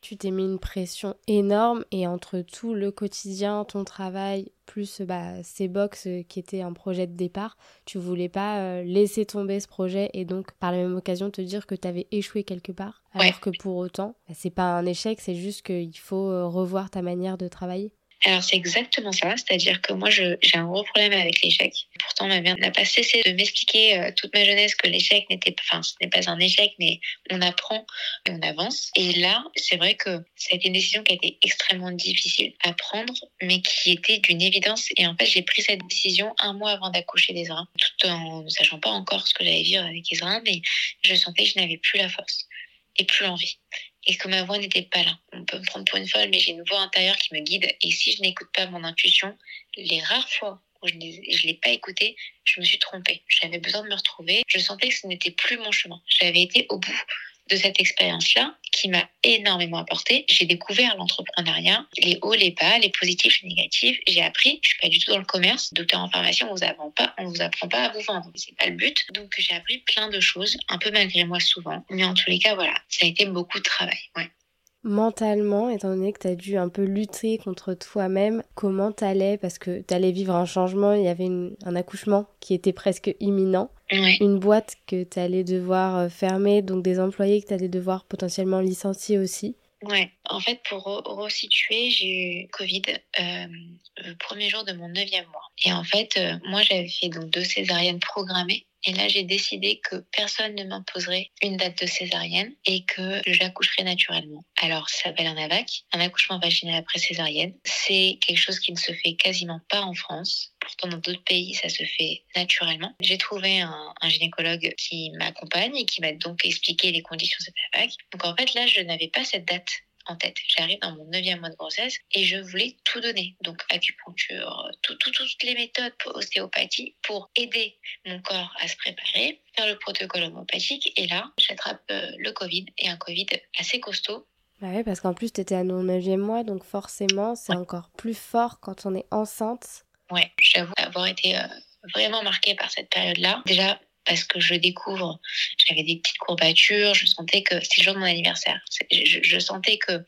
Speaker 3: Tu t'es mis une pression énorme et entre tout le quotidien, ton travail, plus bah, ces box euh, qui étaient un projet de départ, tu voulais pas euh, laisser tomber ce projet et donc par la même occasion te dire que tu avais échoué quelque part. Alors que pour autant, bah, c'est pas un échec, c'est juste qu'il faut revoir ta manière de travailler?
Speaker 2: Alors c'est exactement ça, c'est-à-dire que moi j'ai un gros problème avec l'échec. Pourtant ma mère n'a pas cessé de m'expliquer euh, toute ma jeunesse que l'échec n'était, enfin ce n'est pas un échec, mais on apprend et on avance. Et là c'est vrai que ça a été une décision qui a été extrêmement difficile à prendre, mais qui était d'une évidence. Et en fait j'ai pris cette décision un mois avant d'accoucher reins, tout en ne sachant pas encore ce que j'allais vivre avec reins, mais je sentais que je n'avais plus la force et plus envie et que ma voix n'était pas là. On peut me prendre pour une folle, mais j'ai une voix intérieure qui me guide. Et si je n'écoute pas mon intuition, les rares fois où je ne l'ai pas écoutée, je me suis trompée. J'avais besoin de me retrouver. Je sentais que ce n'était plus mon chemin. J'avais été au bout de cette expérience-là qui m'a énormément apporté. J'ai découvert l'entrepreneuriat, les hauts, les bas, les positifs, les négatifs. J'ai appris. Je suis pas du tout dans le commerce. Docteur en pharmacie, on vous apprend pas, on vous apprend pas à vous vendre. C'est pas le but. Donc j'ai appris plein de choses, un peu malgré moi souvent. Mais en tous les cas, voilà, ça a été beaucoup de travail.
Speaker 3: Mentalement, étant donné que tu as dû un peu lutter contre toi-même, comment t'allais? Parce que t'allais vivre un changement, il y avait un accouchement qui était presque imminent, une boîte que t'allais devoir euh, fermer, donc des employés que t'allais devoir potentiellement licencier aussi.
Speaker 2: Ouais, en fait, pour resituer, j'ai eu Covid euh, le premier jour de mon neuvième mois. Et en fait, euh, moi, j'avais fait donc deux césariennes programmées et là, j'ai décidé que personne ne m'imposerait une date de césarienne et que j'accoucherais naturellement. Alors, ça s'appelle un AVAC, un accouchement vaginal après césarienne. C'est quelque chose qui ne se fait quasiment pas en France. Pourtant, dans d'autres pays, ça se fait naturellement. J'ai trouvé un, un gynécologue qui m'accompagne et qui m'a donc expliqué les conditions de cet AVAC. Donc, en fait, là, je n'avais pas cette date en tête. J'arrive dans mon neuvième mois de grossesse et je voulais tout donner. Donc acupuncture, toutes les méthodes pour ostéopathie pour aider mon corps à se préparer, faire le protocole homopathique. Et là, j'attrape euh, le Covid et un Covid assez costaud.
Speaker 3: Bah oui, parce qu'en plus, tu étais à mon neuvième mois, donc forcément, c'est encore plus fort quand on est enceinte.
Speaker 2: Ouais, j'avoue avoir été euh, vraiment marquée par cette période-là. Déjà, parce que je découvre, j'avais des petites courbatures, je sentais que c'était le jour de mon anniversaire. Je, sentais que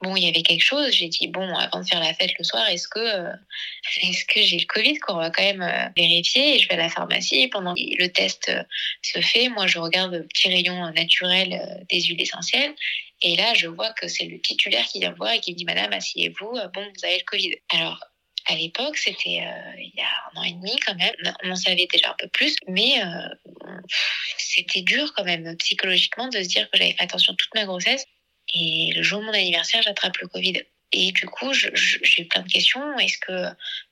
Speaker 2: bon, il y avait quelque chose. J'ai dit bon, avant de faire la fête le soir, est-ce que euh, est-ce que j'ai le Covid qu'on va quand même euh, vérifier Et je vais à la pharmacie pendant que le test euh, se fait. Moi, je regarde le petit rayon naturel des huiles essentielles. Et là, je vois que c'est le titulaire qui vient me voir et qui me dit Madame, asseyez-vous, bon, vous avez le Covid. Alors, à l'époque, c'était euh, il y a un an et demi quand même. On en savait déjà un peu plus, mais euh, c'était dur quand même psychologiquement de se dire que j'avais fait attention toute ma grossesse. Et le jour de mon anniversaire, j'attrape le Covid. Et du coup, j'ai plein de questions. Est-ce que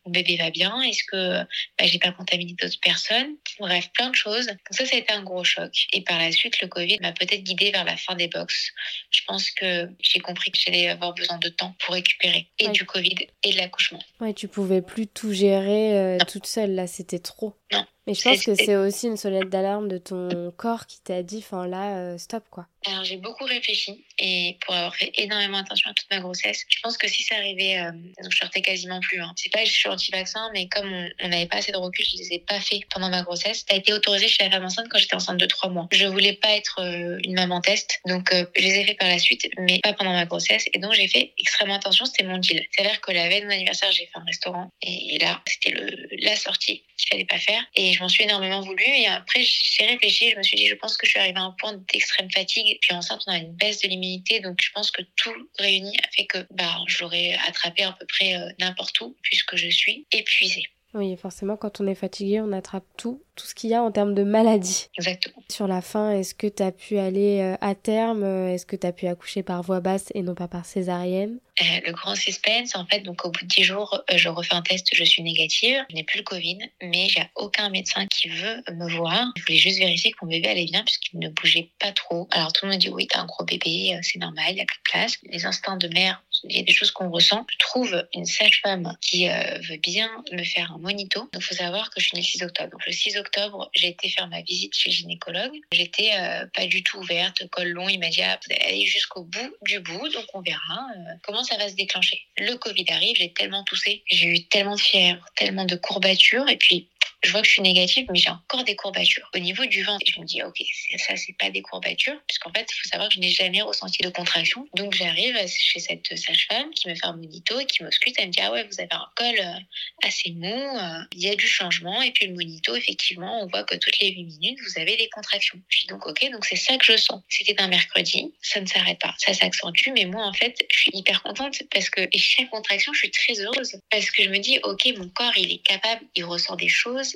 Speaker 2: mon bébé va bien? Est-ce que bah, j'ai pas contaminé d'autres personnes? Bref, plein de choses. Donc ça, ça a été un gros choc. Et par la suite, le Covid m'a peut-être guidée vers la fin des box. Je pense que j'ai compris que j'allais avoir besoin de temps pour récupérer et du Covid et de l'accouchement.
Speaker 3: Ouais, tu pouvais plus tout gérer euh, toute seule. Là, c'était trop.
Speaker 2: Non.
Speaker 3: Mais je pense que c'est aussi une sonnette d'alarme de ton corps qui t'a dit, enfin là, euh, stop quoi.
Speaker 2: Alors j'ai beaucoup réfléchi et pour avoir fait énormément attention à toute ma grossesse, je pense que si ça arrivait, euh, donc je sortais quasiment plus. Hein. C'est pas que je suis anti-vaccin, mais comme on n'avait pas assez de recul, je les ai pas fait pendant ma grossesse. Ça a été autorisé chez la femme enceinte quand j'étais enceinte de trois mois. Je voulais pas être euh, une maman test, donc je les ai fait par la suite, mais pas pendant ma grossesse. Et donc j'ai fait extrêmement attention, c'était mon deal. C'est-à-dire que la veille de mon anniversaire, j'ai fait un restaurant et là, c'était la sortie qu'il fallait pas faire. Et je m'en suis énormément voulu. Et après, j'ai réfléchi. Je me suis dit, je pense que je suis arrivée à un point d'extrême fatigue. Puis enceinte, on a une baisse de l'immunité. Donc, je pense que tout réuni a fait que bah, je l'aurais attrapé à peu près euh, n'importe où, puisque je suis épuisée.
Speaker 3: Oui, forcément, quand on est fatigué, on attrape tout, tout ce qu'il y a en termes de maladie.
Speaker 2: Exactement.
Speaker 3: Sur la fin, est-ce que tu as pu aller euh, à terme Est-ce que tu as pu accoucher par voie basse et non pas par césarienne?
Speaker 2: Euh, Le grand suspense, en fait, donc au bout de 10 jours, euh, je refais un test, je suis négative. Je n'ai plus le Covid, mais j'ai aucun médecin qui veut me voir. Je voulais juste vérifier que mon bébé allait bien puisqu'il ne bougeait pas trop. Alors tout le monde dit oui, tu as un gros bébé, c'est normal, il n'y a plus de place. Les instincts de mère, il y a des choses qu'on ressent. Je trouve une sage-femme qui veut bien me faire un monito. Donc, il faut savoir que je suis née le 6 octobre. Donc, le 6 octobre, j'ai été faire ma visite chez le gynécologue. J'étais euh, pas du tout ouverte, col long. Il m'a dit, ah, vous allez jusqu'au bout du bout. Donc, on verra euh, comment ça va se déclencher. Le Covid arrive, j'ai tellement toussé. J'ai eu tellement de fièvre, tellement de courbatures. Et puis, je vois que je suis négative, mais j'ai encore des courbatures. Au niveau du ventre, je me dis, ok, ça, c'est pas des courbatures, puisqu'en fait, il faut savoir que je n'ai jamais ressenti de contraction. Donc, j'arrive chez cette sage-femme qui me fait un monito et qui m'auscute. Elle me dit, ah ouais, vous avez un col euh, assez mou, euh, il y a du changement. Et puis, le monito, effectivement, on voit que toutes les 8 minutes, vous avez des contractions. Je dis donc, ok, donc c'est ça que je sens. C'était un mercredi, ça ne s'arrête pas, ça s'accentue, mais moi, en fait, je suis hyper contente parce que, et chaque contraction, je suis très heureuse parce que je me dis, ok, mon corps, il est capable, il ressent des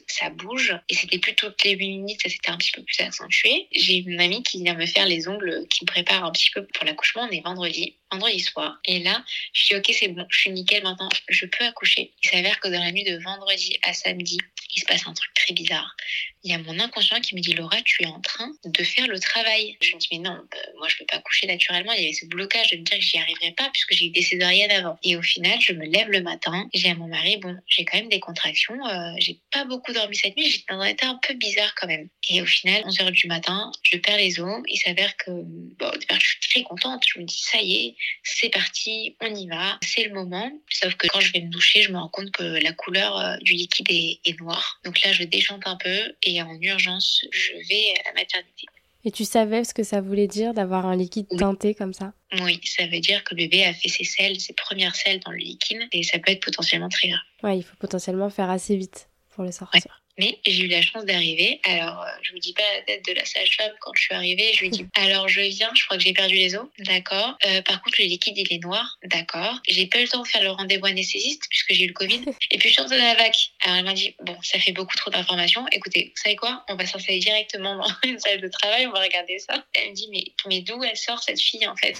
Speaker 2: ça bouge. Et c'était plus toutes les 8 minutes, ça s'était un petit peu plus accentué. J'ai une amie qui vient me faire les ongles, qui me prépare un petit peu pour l'accouchement. On est vendredi, vendredi soir. Et là, je dis, ok, c'est bon, je suis nickel maintenant, je peux accoucher. Il s'avère que dans la nuit de vendredi à samedi, il se passe un truc très bizarre. Il y a mon inconscient qui me dit Laura, tu es en train de faire le travail. Je me dis mais non, bah, moi je peux pas coucher naturellement. Il y avait ce blocage de me dire que j'y arriverais pas puisque j'ai eu des césariennes avant. Et au final, je me lève le matin, j'ai à mon mari bon, j'ai quand même des contractions, euh, j'ai pas beaucoup dormi cette nuit, j'étais dans un état un peu bizarre quand même. Et au final, 11 h du matin, je perds les os. Il s'avère que bon, au départ, je suis très contente. Je me dis ça y est, c'est parti, on y va, c'est le moment. Sauf que quand je vais me doucher, je me rends compte que la couleur euh, du liquide est, noire. Donc là, je déchante un peu en urgence, je vais à la maternité.
Speaker 3: Et tu savais ce que ça voulait dire d'avoir un liquide teinté comme ça?
Speaker 2: Oui, ça veut dire que le bébé a fait ses selles, ses premières selles dans le liquide et ça peut être potentiellement très grave.
Speaker 3: Ouais, il faut potentiellement faire assez vite pour le sortir.
Speaker 2: Mais j'ai eu la chance d'arriver. Alors, euh, je vous dis pas la tête de la sage-femme quand je suis arrivée. Je lui dis alors je viens, je crois que j'ai perdu les os. D'accord. Euh, par contre, le liquide il est noir. D'accord. J'ai pas eu le temps de faire le rendez-vous anesthésiste puisque j'ai eu le Covid. Et puis je suis de la vac. Alors elle m'a dit bon, ça fait beaucoup trop d'informations. Écoutez, vous savez quoi? On va s'installer directement dans une salle de travail. On va regarder ça. Elle me dit mais mais d'où elle sort cette fille en fait?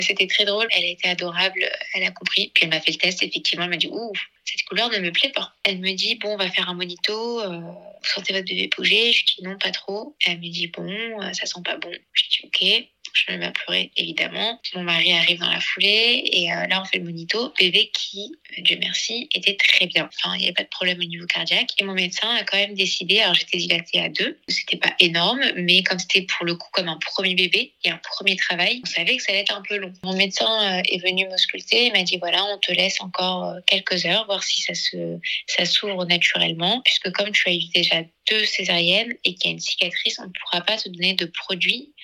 Speaker 2: C'était très drôle. Elle a été adorable. Elle a compris. Puis elle m'a fait le test. Effectivement, elle m'a dit ouh cette couleur ne me plaît pas. Elle me dit, bon, on va faire un monito, euh, vous sentez votre bébé bouger Je dis non, pas trop. Elle me dit, bon, euh, ça sent pas bon. Je dis, ok je me mets à pleurer évidemment. Mon mari arrive dans la foulée et euh, là on fait le monito. Bébé qui, euh, Dieu merci, était très bien. Enfin, il n'y avait pas de problème au niveau cardiaque. Et mon médecin a quand même décidé, alors j'étais dilatée à deux, c'était pas énorme, mais comme c'était pour le coup comme un premier bébé et un premier travail, on savait que ça allait être un peu long. Mon médecin euh, est venu m'ausculter, il m'a dit voilà, on te laisse encore quelques heures, voir si ça se ça s'ouvre naturellement, puisque comme tu as eu déjà deux césariennes et qu'il y a une cicatrice, on ne pourra pas te donner de produits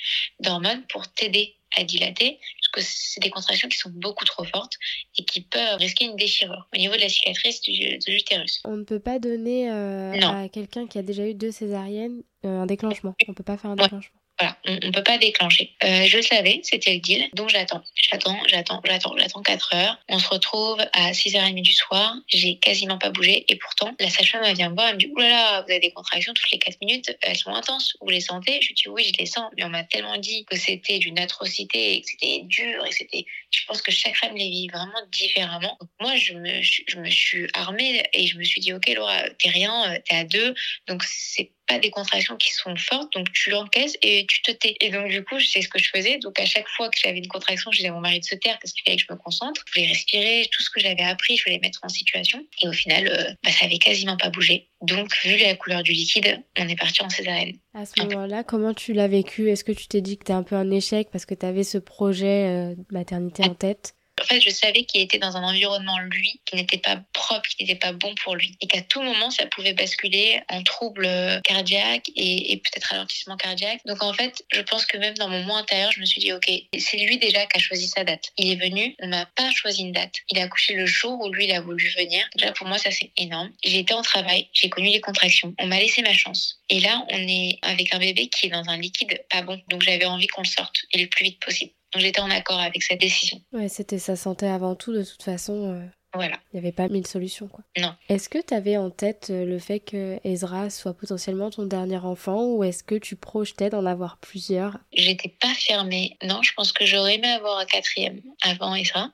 Speaker 2: d'hormones pour t'aider à dilater, parce que c'est des contractions qui sont beaucoup trop fortes et qui peuvent risquer une déchirure au niveau de la cicatrice de l'utérus.
Speaker 3: On ne peut pas donner euh, à quelqu'un qui a déjà eu deux césariennes euh, un déclenchement. On ne peut pas faire un déclenchement.
Speaker 2: Voilà, on ne peut pas déclencher. Euh, je savais, c'était le deal. Donc j'attends, j'attends, j'attends, j'attends, j'attends 4 heures. On se retrouve à 6h30 du soir. J'ai quasiment pas bougé. Et pourtant, la sage-femme vient me voir. Elle me dit Oulala, vous avez des contractions toutes les 4 minutes. Elles sont intenses. Vous les sentez? Je dis Oui, je les sens. Mais on m'a tellement dit que c'était d'une atrocité et que c'était dur et que c'était. Je pense que chaque femme les vit vraiment différemment. Moi, je me, suis armée et je me suis dit Ok, Laura, t'es rien, t'es à deux. Donc c'est des contractions qui sont fortes, donc tu l'encaisses et tu te tais. Et donc, du coup, c'est ce que je faisais. Donc, à chaque fois que j'avais une contraction, je disais à mon mari de se taire parce qu'il fallait que je me concentre. Je voulais respirer, tout ce que j'avais appris, je voulais mettre en situation. Et au final, euh, bah, ça avait quasiment pas bougé. Donc, vu la couleur du liquide, on est parti en césarienne.
Speaker 3: À ce moment-là, comment tu l'as vécu? Est-ce que tu t'es dit que tu un peu un échec parce que tu avais ce projet euh, de maternité en tête?
Speaker 2: En fait, je savais qu'il était dans un environnement, lui, qui n'était pas propre, qui n'était pas bon pour lui. Et qu'à tout moment, ça pouvait basculer en trouble cardiaque et, peut-être ralentissement cardiaque. Donc, en fait, je pense que même dans mon moi intérieur, je me suis dit, OK, c'est lui déjà qui a choisi sa date. Il est venu, on n'a pas choisi une date. Il a accouché le jour où lui, il a voulu venir. Déjà, pour moi, ça, c'est énorme. J'ai été en travail, j'ai connu les contractions. On m'a laissé ma chance. Et là, on est avec un bébé qui est dans un liquide pas bon. Donc, j'avais envie qu'on le sorte et le plus vite possible. Donc j'étais en accord avec cette décision.
Speaker 3: Ouais, c'était sa santé avant tout, de toute façon. Euh,
Speaker 2: voilà.
Speaker 3: Il n'y avait pas mille solutions, quoi.
Speaker 2: Non.
Speaker 3: Est-ce que tu avais en tête euh, le fait que Ezra soit potentiellement ton dernier enfant ou est-ce que tu projetais d'en avoir plusieurs?
Speaker 2: J'étais pas fermée. Non, je pense que j'aurais aimé avoir un quatrième avant Ezra.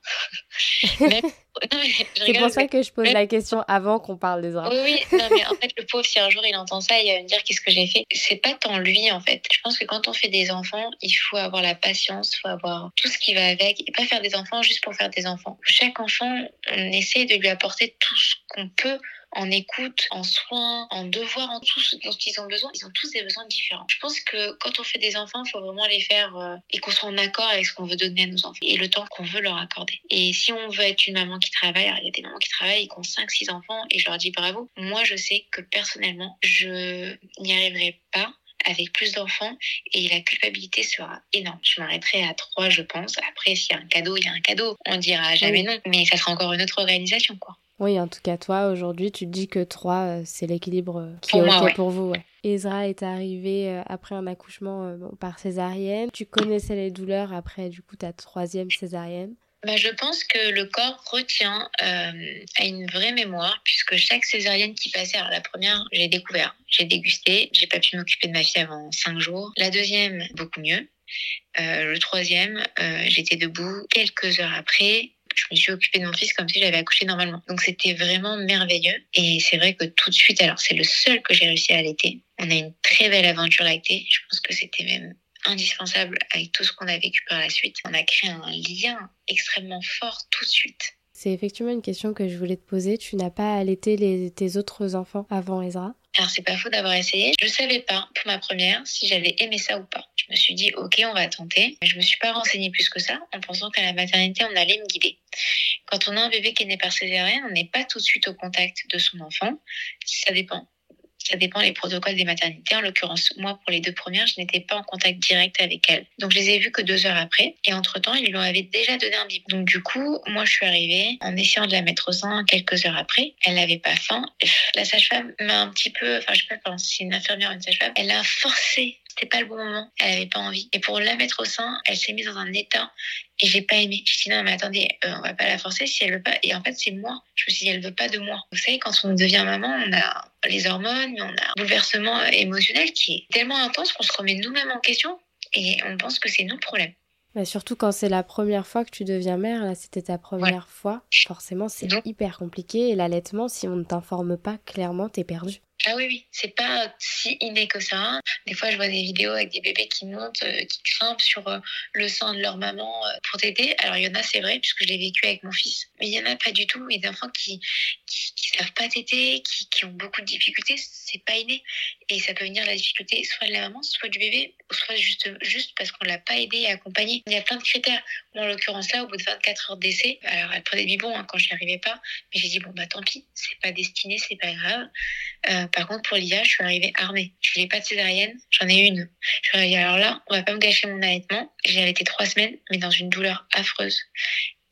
Speaker 2: Même
Speaker 3: c'est pour ça que je pose la question avant qu'on parle des
Speaker 2: Oui, oui, non, mais en fait, le pauvre, si un jour il entend ça, il va me dire qu'est-ce que j'ai fait. C'est pas tant lui, en fait. Je pense que quand on fait des enfants, il faut avoir la patience, il faut avoir tout ce qui va avec et pas faire des enfants juste pour faire des enfants. Chaque enfant, on essaie de lui apporter tout ce qu'on peut en écoute, en soins, en devoirs, en tout ce dont ils ont besoin. Ils ont tous des besoins différents. Je pense que quand on fait des enfants, il faut vraiment les faire euh, et qu'on soit en accord avec ce qu'on veut donner à nos enfants et le temps qu'on veut leur accorder. Et si on veut être une maman qui travaille, alors il y a des mamans qui travaillent et qui ont 5-6 enfants et je leur dis bravo. Moi, je sais que personnellement, je n'y arriverai pas avec plus d'enfants et la culpabilité sera énorme. Je m'arrêterai à trois, je pense. Après, s'il y a un cadeau, il y a un cadeau. On dira jamais non, mais ça sera encore une autre organisation, quoi.
Speaker 3: Oui, en tout cas, toi, aujourd'hui, tu te dis que trois, euh, c'est l'équilibre euh, qui est OK pour vous. Ouais. Ezra est arrivé euh, après un accouchement par césarienne. Tu connaissais les douleurs après, du coup, ta troisième césarienne.
Speaker 2: Bah, je pense que le corps retient euh, à une vraie mémoire, puisque chaque césarienne qui passait, alors la première, j'ai découvert, j'ai dégusté, j'ai pas pu m'occuper de ma fille avant cinq jours. La deuxième, beaucoup mieux. Euh, le troisième, j'étais debout quelques heures après. Je me suis occupée de mon fils comme si j'avais accouché normalement. Donc c'était vraiment merveilleux. Et c'est vrai que tout de suite, alors c'est le seul que j'ai réussi à allaiter. On a une très belle aventure lactée. Je pense que c'était même indispensable avec tout ce qu'on a vécu par la suite. On a créé un lien extrêmement fort tout de suite.
Speaker 3: C'est effectivement une question que je voulais te poser. Tu n'as pas allaité les, tes autres enfants avant Ezra?
Speaker 2: Alors c'est pas faux d'avoir essayé. Je savais pas pour ma première si j'allais aimer ça ou pas. Je me suis dit ok on va tenter. Je me suis pas renseignée plus que ça en pensant qu'à la maternité on allait me guider. Quand on a un bébé qui est né par césarienne, on n'est pas tout de suite au contact de son enfant. Ça dépend ça dépend des protocoles des maternités. En l'occurrence, moi, pour les deux premières, je n'étais pas en contact direct avec elles. Donc, je les ai vues que deux heures après. Et entre-temps, ils lui avaient déjà donné un biberon. Donc, du coup, moi, je suis arrivée en essayant de la mettre au sein quelques heures après. Elle n'avait pas faim. La sage-femme m'a un petit peu, enfin, je sais pas si c'est une infirmière ou une sage-femme, elle a forcé c'était pas le bon moment. Elle avait pas envie. Et pour la mettre au sein, elle s'est mise dans un état et j'ai pas aimé. Je dit non mais attendez, euh, on va pas la forcer si elle veut pas. Et en fait c'est moi. Je me suis dit elle veut pas de moi. Vous savez quand on devient maman, on a les hormones, on a un bouleversement émotionnel qui est tellement intense qu'on se remet nous-mêmes en question et on pense que c'est nos problèmes.
Speaker 3: Bah surtout quand c'est la première fois que tu deviens mère, là c'était ta première fois, forcément c'est hyper compliqué et l'allaitement, si on ne t'informe pas clairement, t'es perdu.
Speaker 2: Ah oui, oui, c'est pas si inné que ça. Des fois, je vois des vidéos avec des bébés qui montent, euh, qui grimpent sur euh, le sein de leur maman euh, pour t'aider. Alors, il y en a, c'est vrai, puisque je l'ai vécu avec mon fils. Mais il y en a pas du tout. Il y des enfants qui, qui, savent pas t'aider, qui, qui, ont beaucoup de difficultés. C'est pas inné. Et ça peut venir la difficulté soit de la maman, soit du bébé, soit juste, juste parce qu'on l'a pas aidé et accompagné. Il y a plein de critères. En l'occurrence, là, au bout de 24 heures d'essai, alors elle prenait du bon hein, quand je n'y arrivais pas. Mais j'ai dit, bon, bah tant pis, c'est pas destiné, c'est pas grave. Par contre, pour l'IA, je suis arrivée armée. Je n'ai pas de césarienne, j'en ai une. Je suis arrivée, alors là, on va pas me gâcher mon allaitement. J'ai allaité trois semaines, mais dans une douleur affreuse.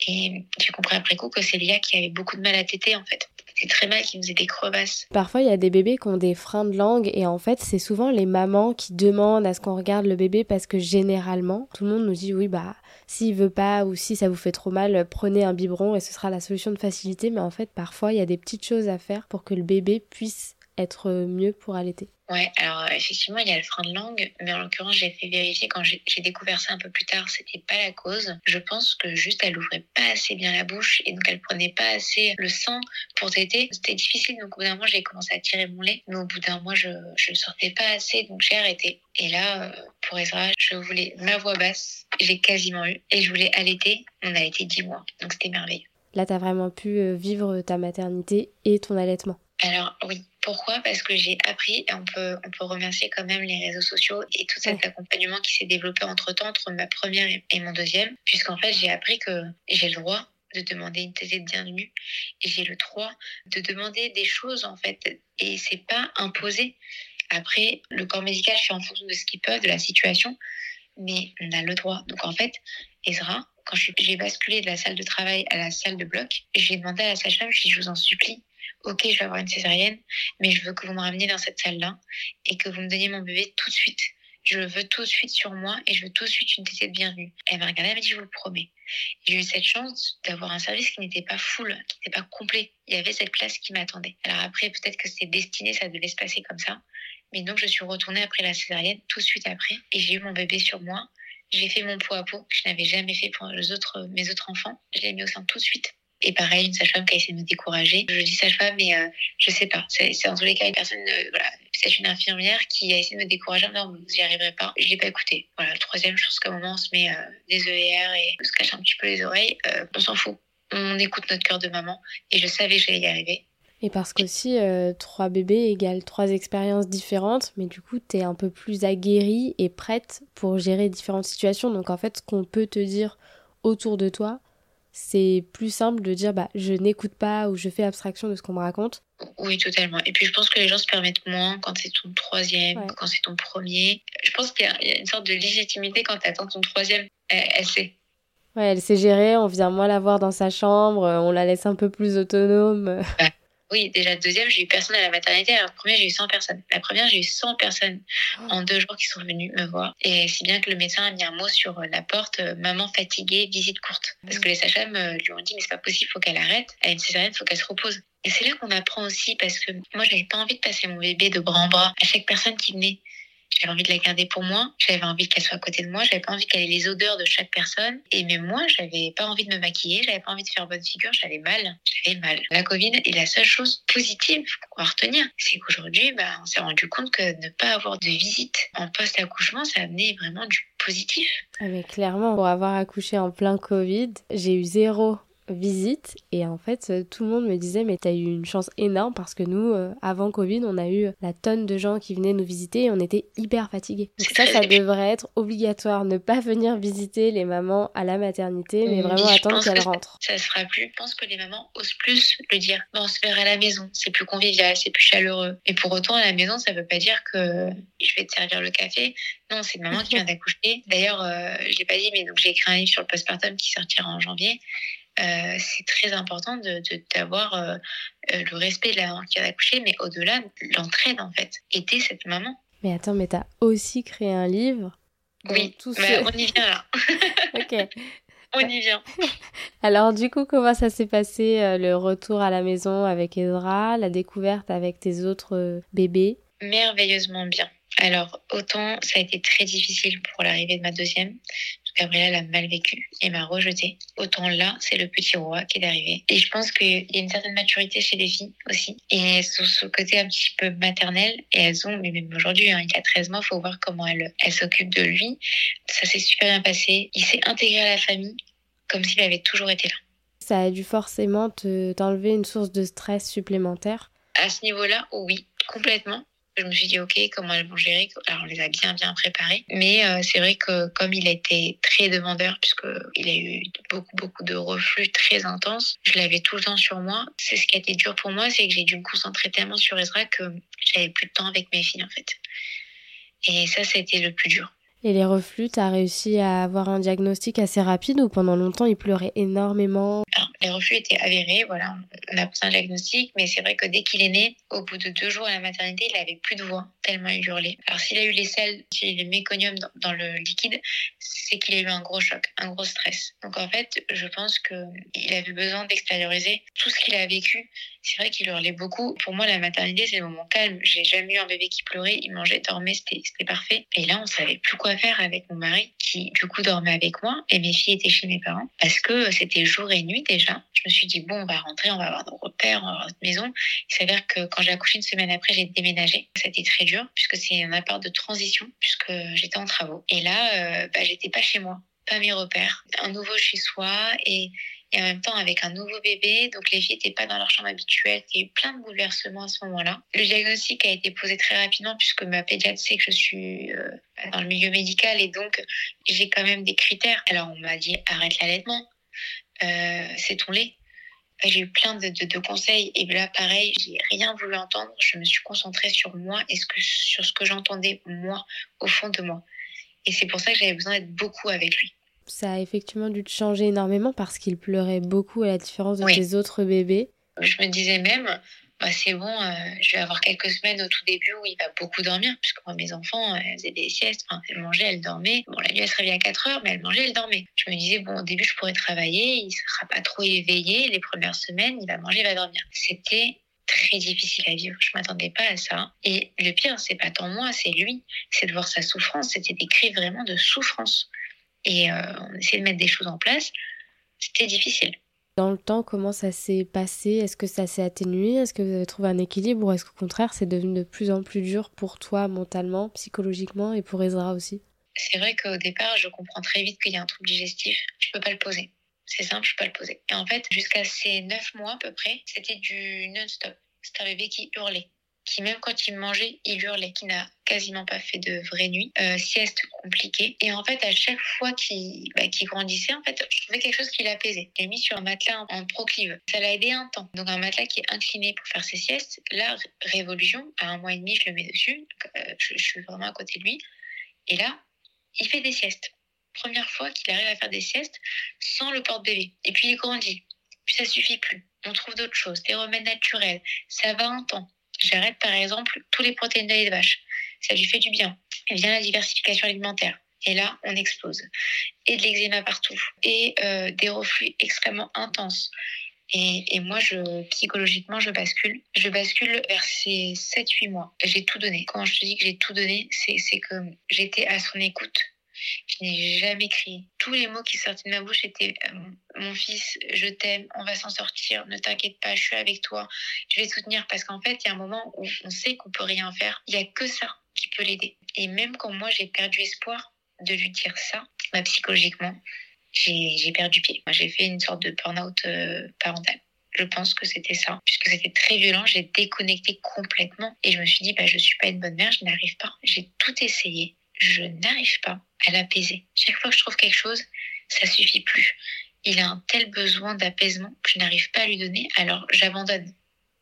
Speaker 2: Et j'ai compris après coup que c'est l'IA qui avait beaucoup de mal à téter, en fait. C'est très mal, qui faisait des crevasses.
Speaker 3: Parfois, il y a des bébés qui ont des freins de langue et en fait, c'est souvent les mamans qui demandent à ce qu'on regarde le bébé parce que généralement, tout le monde nous dit oui, bah, s'il veut pas ou si ça vous fait trop mal, prenez un biberon et ce sera la solution de facilité. Mais en fait, parfois, il y a des petites choses à faire pour que le bébé puisse être mieux pour allaiter
Speaker 2: Ouais, alors euh, effectivement, il y a le frein de langue, mais en l'occurrence, j'ai fait vérifier quand j'ai découvert ça un peu plus tard, c'était pas la cause. Je pense que juste elle ouvrait pas assez bien la bouche et donc elle prenait pas assez le sein pour téter. C'était difficile, donc au bout d'un moment, j'ai commencé à tirer mon lait, mais au bout d'un mois, je je sortais pas assez, donc j'ai arrêté. Et là, euh, pour Ezra, je voulais ma voix basse, j'ai quasiment eu, et je voulais allaiter. On a été dix mois, donc c'était merveilleux.
Speaker 3: Là, tu as vraiment pu euh, vivre ta maternité et ton allaitement.
Speaker 2: Alors oui, pourquoi? Parce que j'ai appris, et on peut, on peut remercier quand même les réseaux sociaux et tout cet accompagnement qui s'est développé entre-temps entre ma première et mon deuxième, puisqu'en fait j'ai appris que j'ai le droit de demander une thèse de bienvenue et j'ai le droit de demander des choses en fait. Et c'est pas imposé. Après, le corps médical fait en fonction de ce qu'il peut, de la situation, mais on a le droit. Donc en fait, Ezra, quand j'ai basculé de la salle de travail à la salle de bloc, j'ai demandé à la sage-femme, je je vous en supplie, ok, je vais avoir une césarienne, mais je veux que vous me rameniez dans cette salle-là et que vous me donniez mon bébé tout de suite. Je le veux tout de suite sur moi et je veux tout de suite une tétée de bienvenue. Elle m'a regardé, elle m'a dit, je vous le promets. J'ai eu cette chance d'avoir un service qui n'était pas full, qui n'était pas complet. Il y avait cette place qui m'attendait. Alors après, peut-être que c'était destiné, ça devait se passer comme ça. Mais donc, je suis retournée après la césarienne, tout de suite après, et j'ai eu mon bébé sur moi. J'ai fait mon pot à pot, que je n'avais jamais fait pour les autres, mes autres enfants. Je l'ai mis au sein tout de suite. Et pareil, une sage-femme qui a essayé de me décourager. Je dis sage-femme, mais euh, je sais pas. C'est en tous les cas une personne, euh, voilà, peut-être une infirmière qui a essayé de me décourager. Non, vous n'y arriverez pas. Je l'ai pas écouté. Voilà, le troisième, je pense qu'à un moment, on se met euh, des ER et on se cache un petit peu les oreilles. on s'en fout. On écoute notre cœur de maman. Et je savais que j'allais y arriver.
Speaker 3: Et parce qu'aussi, euh, trois bébés égale trois expériences différentes, mais du coup, tu es un peu plus aguerrie et prête pour gérer différentes situations. Donc en fait, ce qu'on peut te dire autour de toi, c'est plus simple de dire bah je n'écoute pas ou je fais abstraction de ce qu'on me raconte.
Speaker 2: Oui, totalement. Et puis je pense que les gens se permettent moins quand c'est ton troisième, quand c'est ton premier. Je pense qu'il y, a une sorte de légitimité quand tu attends ton troisième. Elle, sait.
Speaker 3: Ouais, elle sait gérer, on vient moins la voir dans sa chambre, on la laisse un peu plus autonome.
Speaker 2: Oui, déjà, le deuxième, j'ai eu personne à la maternité. Alors, le premier, j'ai eu 100 personnes. La première, j'ai eu 100 personnes oh. en deux jours qui sont venues me voir. Et si bien que le médecin a mis un mot sur euh, la porte euh, maman fatiguée, visite courte. Parce que les sages-femmes euh, lui ont dit mais c'est pas possible, faut qu'elle arrête. Elle a une césarienne, faut qu'elle se repose. Et c'est là qu'on apprend aussi parce que moi, j'avais pas envie de passer mon bébé de bras en bras à chaque personne qui venait. J'avais envie de la garder pour moi. J'avais envie qu'elle soit à côté de moi. J'avais pas envie qu'elle ait les odeurs de chaque personne. Et même moi, j'avais pas envie de me maquiller. J'avais pas envie de faire bonne figure. J'avais mal. J'avais mal. La Covid est la seule chose positive qu'on va retenir. C'est qu'aujourd'hui, bah, on s'est rendu compte que ne pas avoir de visite en post-accouchement, ça amenait vraiment du positif.
Speaker 3: Ah mais clairement, pour avoir accouché en plein Covid, j'ai eu zéro visite. Et en fait euh, tout le monde me disait mais t'as eu une chance énorme parce que nous euh, avant Covid on a eu la tonne de gens qui venaient nous visiter et on était hyper fatigués. Donc ça ça devrait être obligatoire ne pas venir visiter les mamans à la maternité mais vraiment attendre qu'elles rentrent.
Speaker 2: ça, se fera plus. Je pense que les mamans osent plus le dire. Bon, on se verra à la maison. C'est plus convivial c'est plus chaleureux. Et pour autant à la maison ça veut pas dire que je vais te servir le café. Non c'est une maman qui vient d'accoucher. D'ailleurs euh, je l'ai pas dit mais donc j'ai écrit un livre sur le postpartum qui sortira en janvier euh, c'est très important d'avoir de, euh, euh, le respect de la maman qui a accouché, mais au-delà, l'entraide en fait. Aider cette maman.
Speaker 3: Mais attends, mais t'as aussi créé un livre
Speaker 2: Oui, tout mais on y vient là. ok. On y vient.
Speaker 3: Alors du coup, comment ça s'est passé le retour à la maison avec Ezra, la découverte avec tes autres bébés?
Speaker 2: Merveilleusement bien. Alors, autant ça a été très difficile pour l'arrivée de ma deuxième, Gabrielle a mal vécu et m'a rejeté. Autant là, c'est le petit roi qui est arrivé. Et je pense qu'il y a une certaine maturité chez les filles aussi. Et sur ce côté un petit peu maternel, et elles ont, mais même aujourd'hui, hein, il a 13 mois, il faut voir comment elle, elle s'occupe de lui. Ça s'est super bien passé. Il s'est intégré à la famille comme s'il avait toujours été là.
Speaker 3: Ça a dû forcément t'enlever une source de stress supplémentaire
Speaker 2: À ce niveau-là, oui, complètement. Je me suis dit, OK, comment elles vont gérer? Alors, on les a bien, bien préparées. Mais euh, c'est vrai que comme il a été très demandeur, puisqu'il a eu beaucoup, beaucoup de reflux très intenses, je l'avais tout le temps sur moi. C'est ce qui a été dur pour moi, c'est que j'ai dû me concentrer tellement sur Ezra que j'avais plus de temps avec mes filles, en fait. Et ça, ça a été le plus dur.
Speaker 3: Et les reflux, tu as réussi à avoir un diagnostic assez rapide ou pendant longtemps il pleurait énormément?
Speaker 2: Les reflux étaient avérés, voilà, on a posé un diagnostic, mais c'est vrai que dès qu'il est né, au bout de deux jours à la maternité, il avait plus de voix, tellement il hurlait. Alors s'il a eu les sels, s'il a méconium dans, dans le liquide, c'est qu'il a eu un gros choc, un gros stress. Donc en fait, je pense qu'il avait besoin d'extérioriser tout ce qu'il a vécu. C'est vrai qu'il hurlait beaucoup. Pour moi, la maternité, c'est le moment calme. J'ai jamais eu un bébé qui pleurait, il mangeait, dormait, c'était parfait. Et là, on savait plus quoi faire avec mon mari qui du coup dormait avec moi et mes filles étaient chez mes parents parce que c'était jour et nuit déjà. Je me suis dit bon on va rentrer, on va avoir nos repères, on va avoir notre maison. Il s'avère que quand j'ai accouché une semaine après j'ai déménagé. C'était très dur puisque c'est un appart de transition puisque j'étais en travaux. Et là euh, bah, j'étais pas chez moi, pas mes repères, un nouveau chez soi et et en même temps avec un nouveau bébé. Donc les filles n'étaient pas dans leur chambre habituelle. Il y a eu plein de bouleversements à ce moment-là. Le diagnostic a été posé très rapidement puisque ma pédiatre sait que je suis euh, dans le milieu médical et donc j'ai quand même des critères. Alors on m'a dit arrête l'allaitement, euh, c'est ton lait. J'ai eu plein de, conseils et là pareil, j'ai rien voulu entendre. Je me suis concentrée sur moi et sur ce que j'entendais moi au fond de moi. Et c'est pour ça que j'avais besoin d'être beaucoup avec lui
Speaker 3: ça a effectivement dû te changer énormément parce qu'il pleurait beaucoup à la différence de tes autres bébés.
Speaker 2: Je me disais même, bah, c'est bon, euh, je vais avoir quelques semaines au tout début où il va beaucoup dormir, puisque moi, mes enfants, elles faisaient des siestes, enfin, elles mangeaient, elles dormaient. Bon, la nuit, elle se réveillait à 4 heures, mais elles mangeaient, elles dormaient. Je me disais, bon, au début, je pourrais travailler, il ne sera pas trop éveillé, les premières semaines, il va manger, il va dormir. C'était très difficile à vivre. Je m'attendais pas à ça. Et le pire, c'est pas tant moi, c'est lui. C'est de voir sa souffrance. C'était des cris vraiment de souffrance et euh, on essayait de mettre des choses en place. C'était difficile.
Speaker 3: Dans le temps, comment ça s'est passé? Est-ce que ça s'est atténué? Est-ce que vous avez trouvé un équilibre? Ou est-ce qu'au contraire, c'est devenu de plus en plus dur pour toi mentalement, psychologiquement et pour Ezra aussi?
Speaker 2: C'est vrai qu'au départ, je comprends très vite qu'il y a un trouble digestif. Je peux pas le poser. C'est simple, je peux pas le poser. Et en fait, jusqu'à ces neuf mois à peu près, c'était du non-stop. c'est un bébé qui hurlait qui même quand il mangeait, il hurlait, qui n'a quasiment pas fait de vraie nuit, euh, sieste compliquée. Et en fait, à chaque fois qu'il bah, grandissait, en fait, je trouvais quelque chose qui l'apaisait. J'ai mis sur un matelas en, proclive. Ça l'a aidé un temps. Donc un matelas qui est incliné pour faire ses siestes. Là, Révolution, à un mois et demi, je le mets dessus. Euh, je, suis vraiment à côté de lui. Et là, il fait des siestes. Première fois qu'il arrive à faire des siestes sans le porte-bébé. Et puis il grandit. Puis ça suffit plus. On trouve d'autres choses, des remèdes naturels. Ça va un temps. J'arrête par exemple tous les protéines de lait de vache. Ça lui fait du bien. Et vient la diversification alimentaire. Et là, on explose. Et de l'eczéma partout. Et euh, des reflux extrêmement intenses. Et, et, moi, je, psychologiquement, je bascule. Je bascule vers ces 7-8 mois. J'ai tout donné. Quand je te dis que j'ai tout donné, c'est que j'étais à son écoute je n'ai jamais crié. Tous les mots qui sortaient de ma bouche étaient euh, Mon fils, je t'aime, on va s'en sortir, ne t'inquiète pas, je suis avec toi, je vais te soutenir. Parce qu'en fait, il y a un moment où on sait qu'on peut rien faire. Il n'y a que ça qui peut l'aider. Et même quand moi, j'ai perdu espoir de lui dire ça, bah, psychologiquement, j'ai perdu pied. J'ai fait une sorte de burn-out euh, parental. Je pense que c'était ça, puisque c'était très violent. J'ai déconnecté complètement et je me suis dit, bah, je suis pas une bonne mère, je n'arrive pas. J'ai tout essayé, je n'arrive pas à l'apaiser. Chaque fois que je trouve quelque chose, ça suffit plus. Il a un tel besoin d'apaisement que je n'arrive pas à lui donner, alors j'abandonne.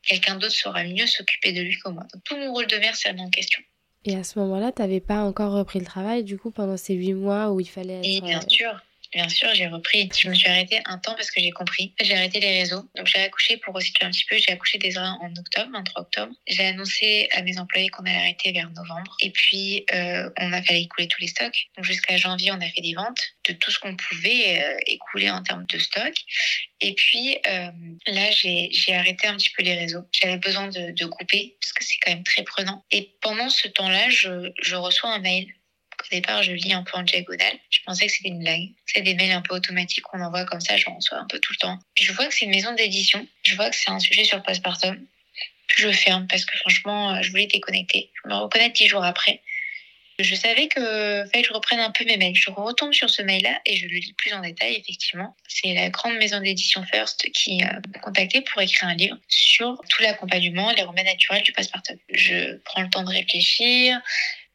Speaker 2: Quelqu'un d'autre saura mieux s'occuper de lui que moi. Donc tout mon rôle de mère, c'est en question.
Speaker 3: Et à ce moment-là, tu n'avais pas encore repris le travail, du coup, pendant ces huit mois où il fallait être...
Speaker 2: Et bien euh, sûr, Bien sûr, j'ai repris. Je me suis arrêtée un temps parce que j'ai compris. J'ai arrêté les réseaux. Donc j'ai accouché pour resituer un petit peu. J'ai accouché des en octobre, 23 octobre. J'ai annoncé à mes employés qu'on allait arrêter vers novembre. Et puis euh, on a fait écouler tous les stocks. Donc jusqu'à janvier, on a fait des ventes de tout ce qu'on pouvait euh, écouler en termes de stock. Et puis euh, là, j'ai arrêté un petit peu les réseaux. J'avais besoin de, de couper parce que c'est quand même très prenant. Et pendant ce temps-là, je, je reçois un mail au départ, je lis un peu en diagonale. Je pensais que c'était une blague. C'est des mails un peu automatiques qu'on envoie comme ça, j'en reçois un peu tout le temps. Je vois que c'est une maison d'édition. Je vois que c'est un sujet sur postpartum. Puis je ferme parce que franchement, euh, je voulais déconnecter. Je me reconnais dix jours après. Je savais que fallait je reprenne un peu mes mails. Je retombe sur ce mail-là et je le lis plus en détail, effectivement. C'est la grande maison d'édition First qui euh, m'a contacté pour écrire un livre sur tout l'accompagnement, les remèdes naturels du postpartum. Je prends le temps de réfléchir,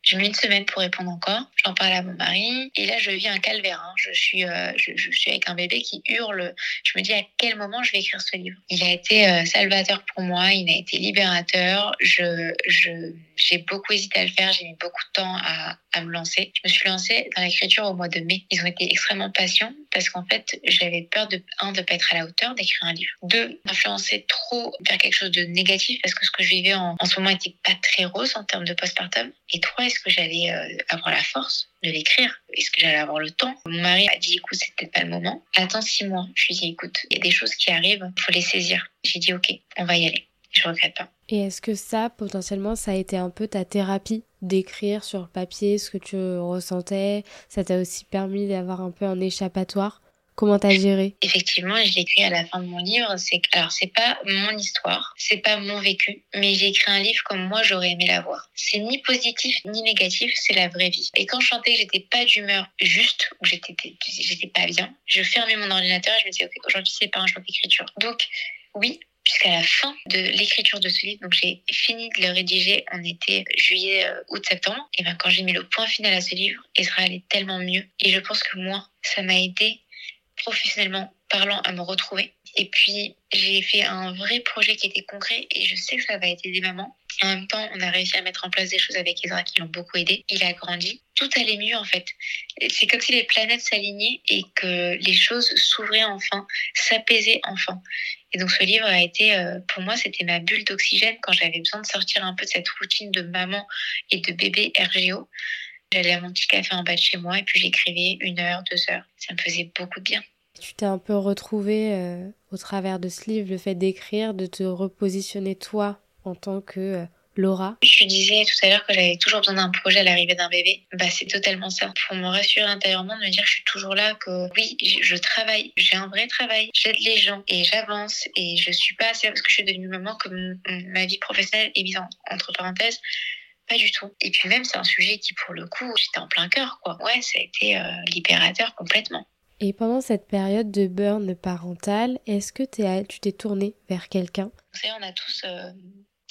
Speaker 2: j'ai mis une semaine pour répondre encore. J'en parle à mon mari. Et là, je vis un calvaire. Hein. Je, suis, euh, je, suis avec un bébé qui hurle. Je me dis à quel moment je vais écrire ce livre. Il a été euh, salvateur pour moi. Il a été libérateur. Je, je, j'ai beaucoup hésité à le faire. J'ai mis beaucoup de temps à, à me lancer. Je me suis lancée dans l'écriture au mois de mai. Ils ont été extrêmement patients parce qu'en fait, j'avais peur de, un, de pas être à la hauteur d'écrire un livre. Deux, d'influencer trop vers quelque chose de négatif parce que ce que je vivais en, ce moment était pas très rose en termes de postpartum. Et trois, est-ce que j'allais euh, avoir la force de l'écrire Est-ce que j'allais avoir le temps Mon mari a dit, écoute, c'était pas le moment. Attends six mois. Je lui ai dit, écoute, il y a des choses qui arrivent, il faut les saisir. J'ai dit, ok, on va y aller. Je regrette pas.
Speaker 3: Et est-ce que ça, potentiellement, ça a été un peu ta thérapie d'écrire sur papier ce que tu ressentais? Ça t'a aussi permis d'avoir un peu un échappatoire? Comment t'as géré?
Speaker 2: Effectivement, je l'ai écrit à la fin de mon livre. C'est alors c'est pas mon histoire, c'est pas mon vécu, mais j'ai écrit un livre comme moi j'aurais aimé l'avoir. C'est ni positif ni négatif, c'est la vraie vie. Et quand je sentais que j'étais pas d'humeur juste ou j'étais j'étais pas bien, je fermais mon ordinateur et je me disais ok aujourd'hui c'est pas un jour d'écriture. Donc oui, jusqu'à la fin de l'écriture de ce livre. Donc j'ai fini de le rédiger en été juillet, euh, août, septembre. Et ben quand j'ai mis le point final à ce livre, Israël est tellement mieux. Et je pense que moi, ça m'a aidé professionnellement parlant à me retrouver. Et puis, j'ai fait un vrai projet qui était concret et je sais que ça va aider des mamans. en même temps, on a réussi à mettre en place des choses avec Ezra qui l'ont beaucoup aidé. Il a grandi. Tout allait mieux, en fait. C'est comme si les planètes s'alignaient et que les choses s'ouvraient enfin, s'apaisaient enfin. Et donc, ce livre a été, euh, pour moi, c'était ma bulle d'oxygène quand j'avais besoin de sortir un peu de cette routine de maman et de bébé RGO. J'allais à mon petit café en bas de chez moi et puis j'écrivais une heure, deux heures. Ça me faisait beaucoup de bien.
Speaker 3: Tu t'es un peu retrouvée euh, au travers de ce livre, le fait d'écrire, de te repositionner toi en tant que euh, Laura?
Speaker 2: Je disais tout à l'heure que j'avais toujours besoin d'un projet à l'arrivée d'un bébé. Bah, c'est totalement ça. Pour me rassurer intérieurement, de me dire que je suis toujours là, que oui, je travaille, j'ai un vrai travail, j'aide les gens et j'avance et je suis pas assez parce que je suis devenue maman comme ma vie professionnelle est mise entre parenthèses. Pas du tout. Et puis même, c'est un sujet qui, pour le coup, j'étais en plein cœur, quoi. Ouais, ça a été euh, libérateur complètement.
Speaker 3: Et pendant cette période de burn parental, est-ce que tu t'es tournée vers quelqu'un?
Speaker 2: Vous savez, on a tous euh,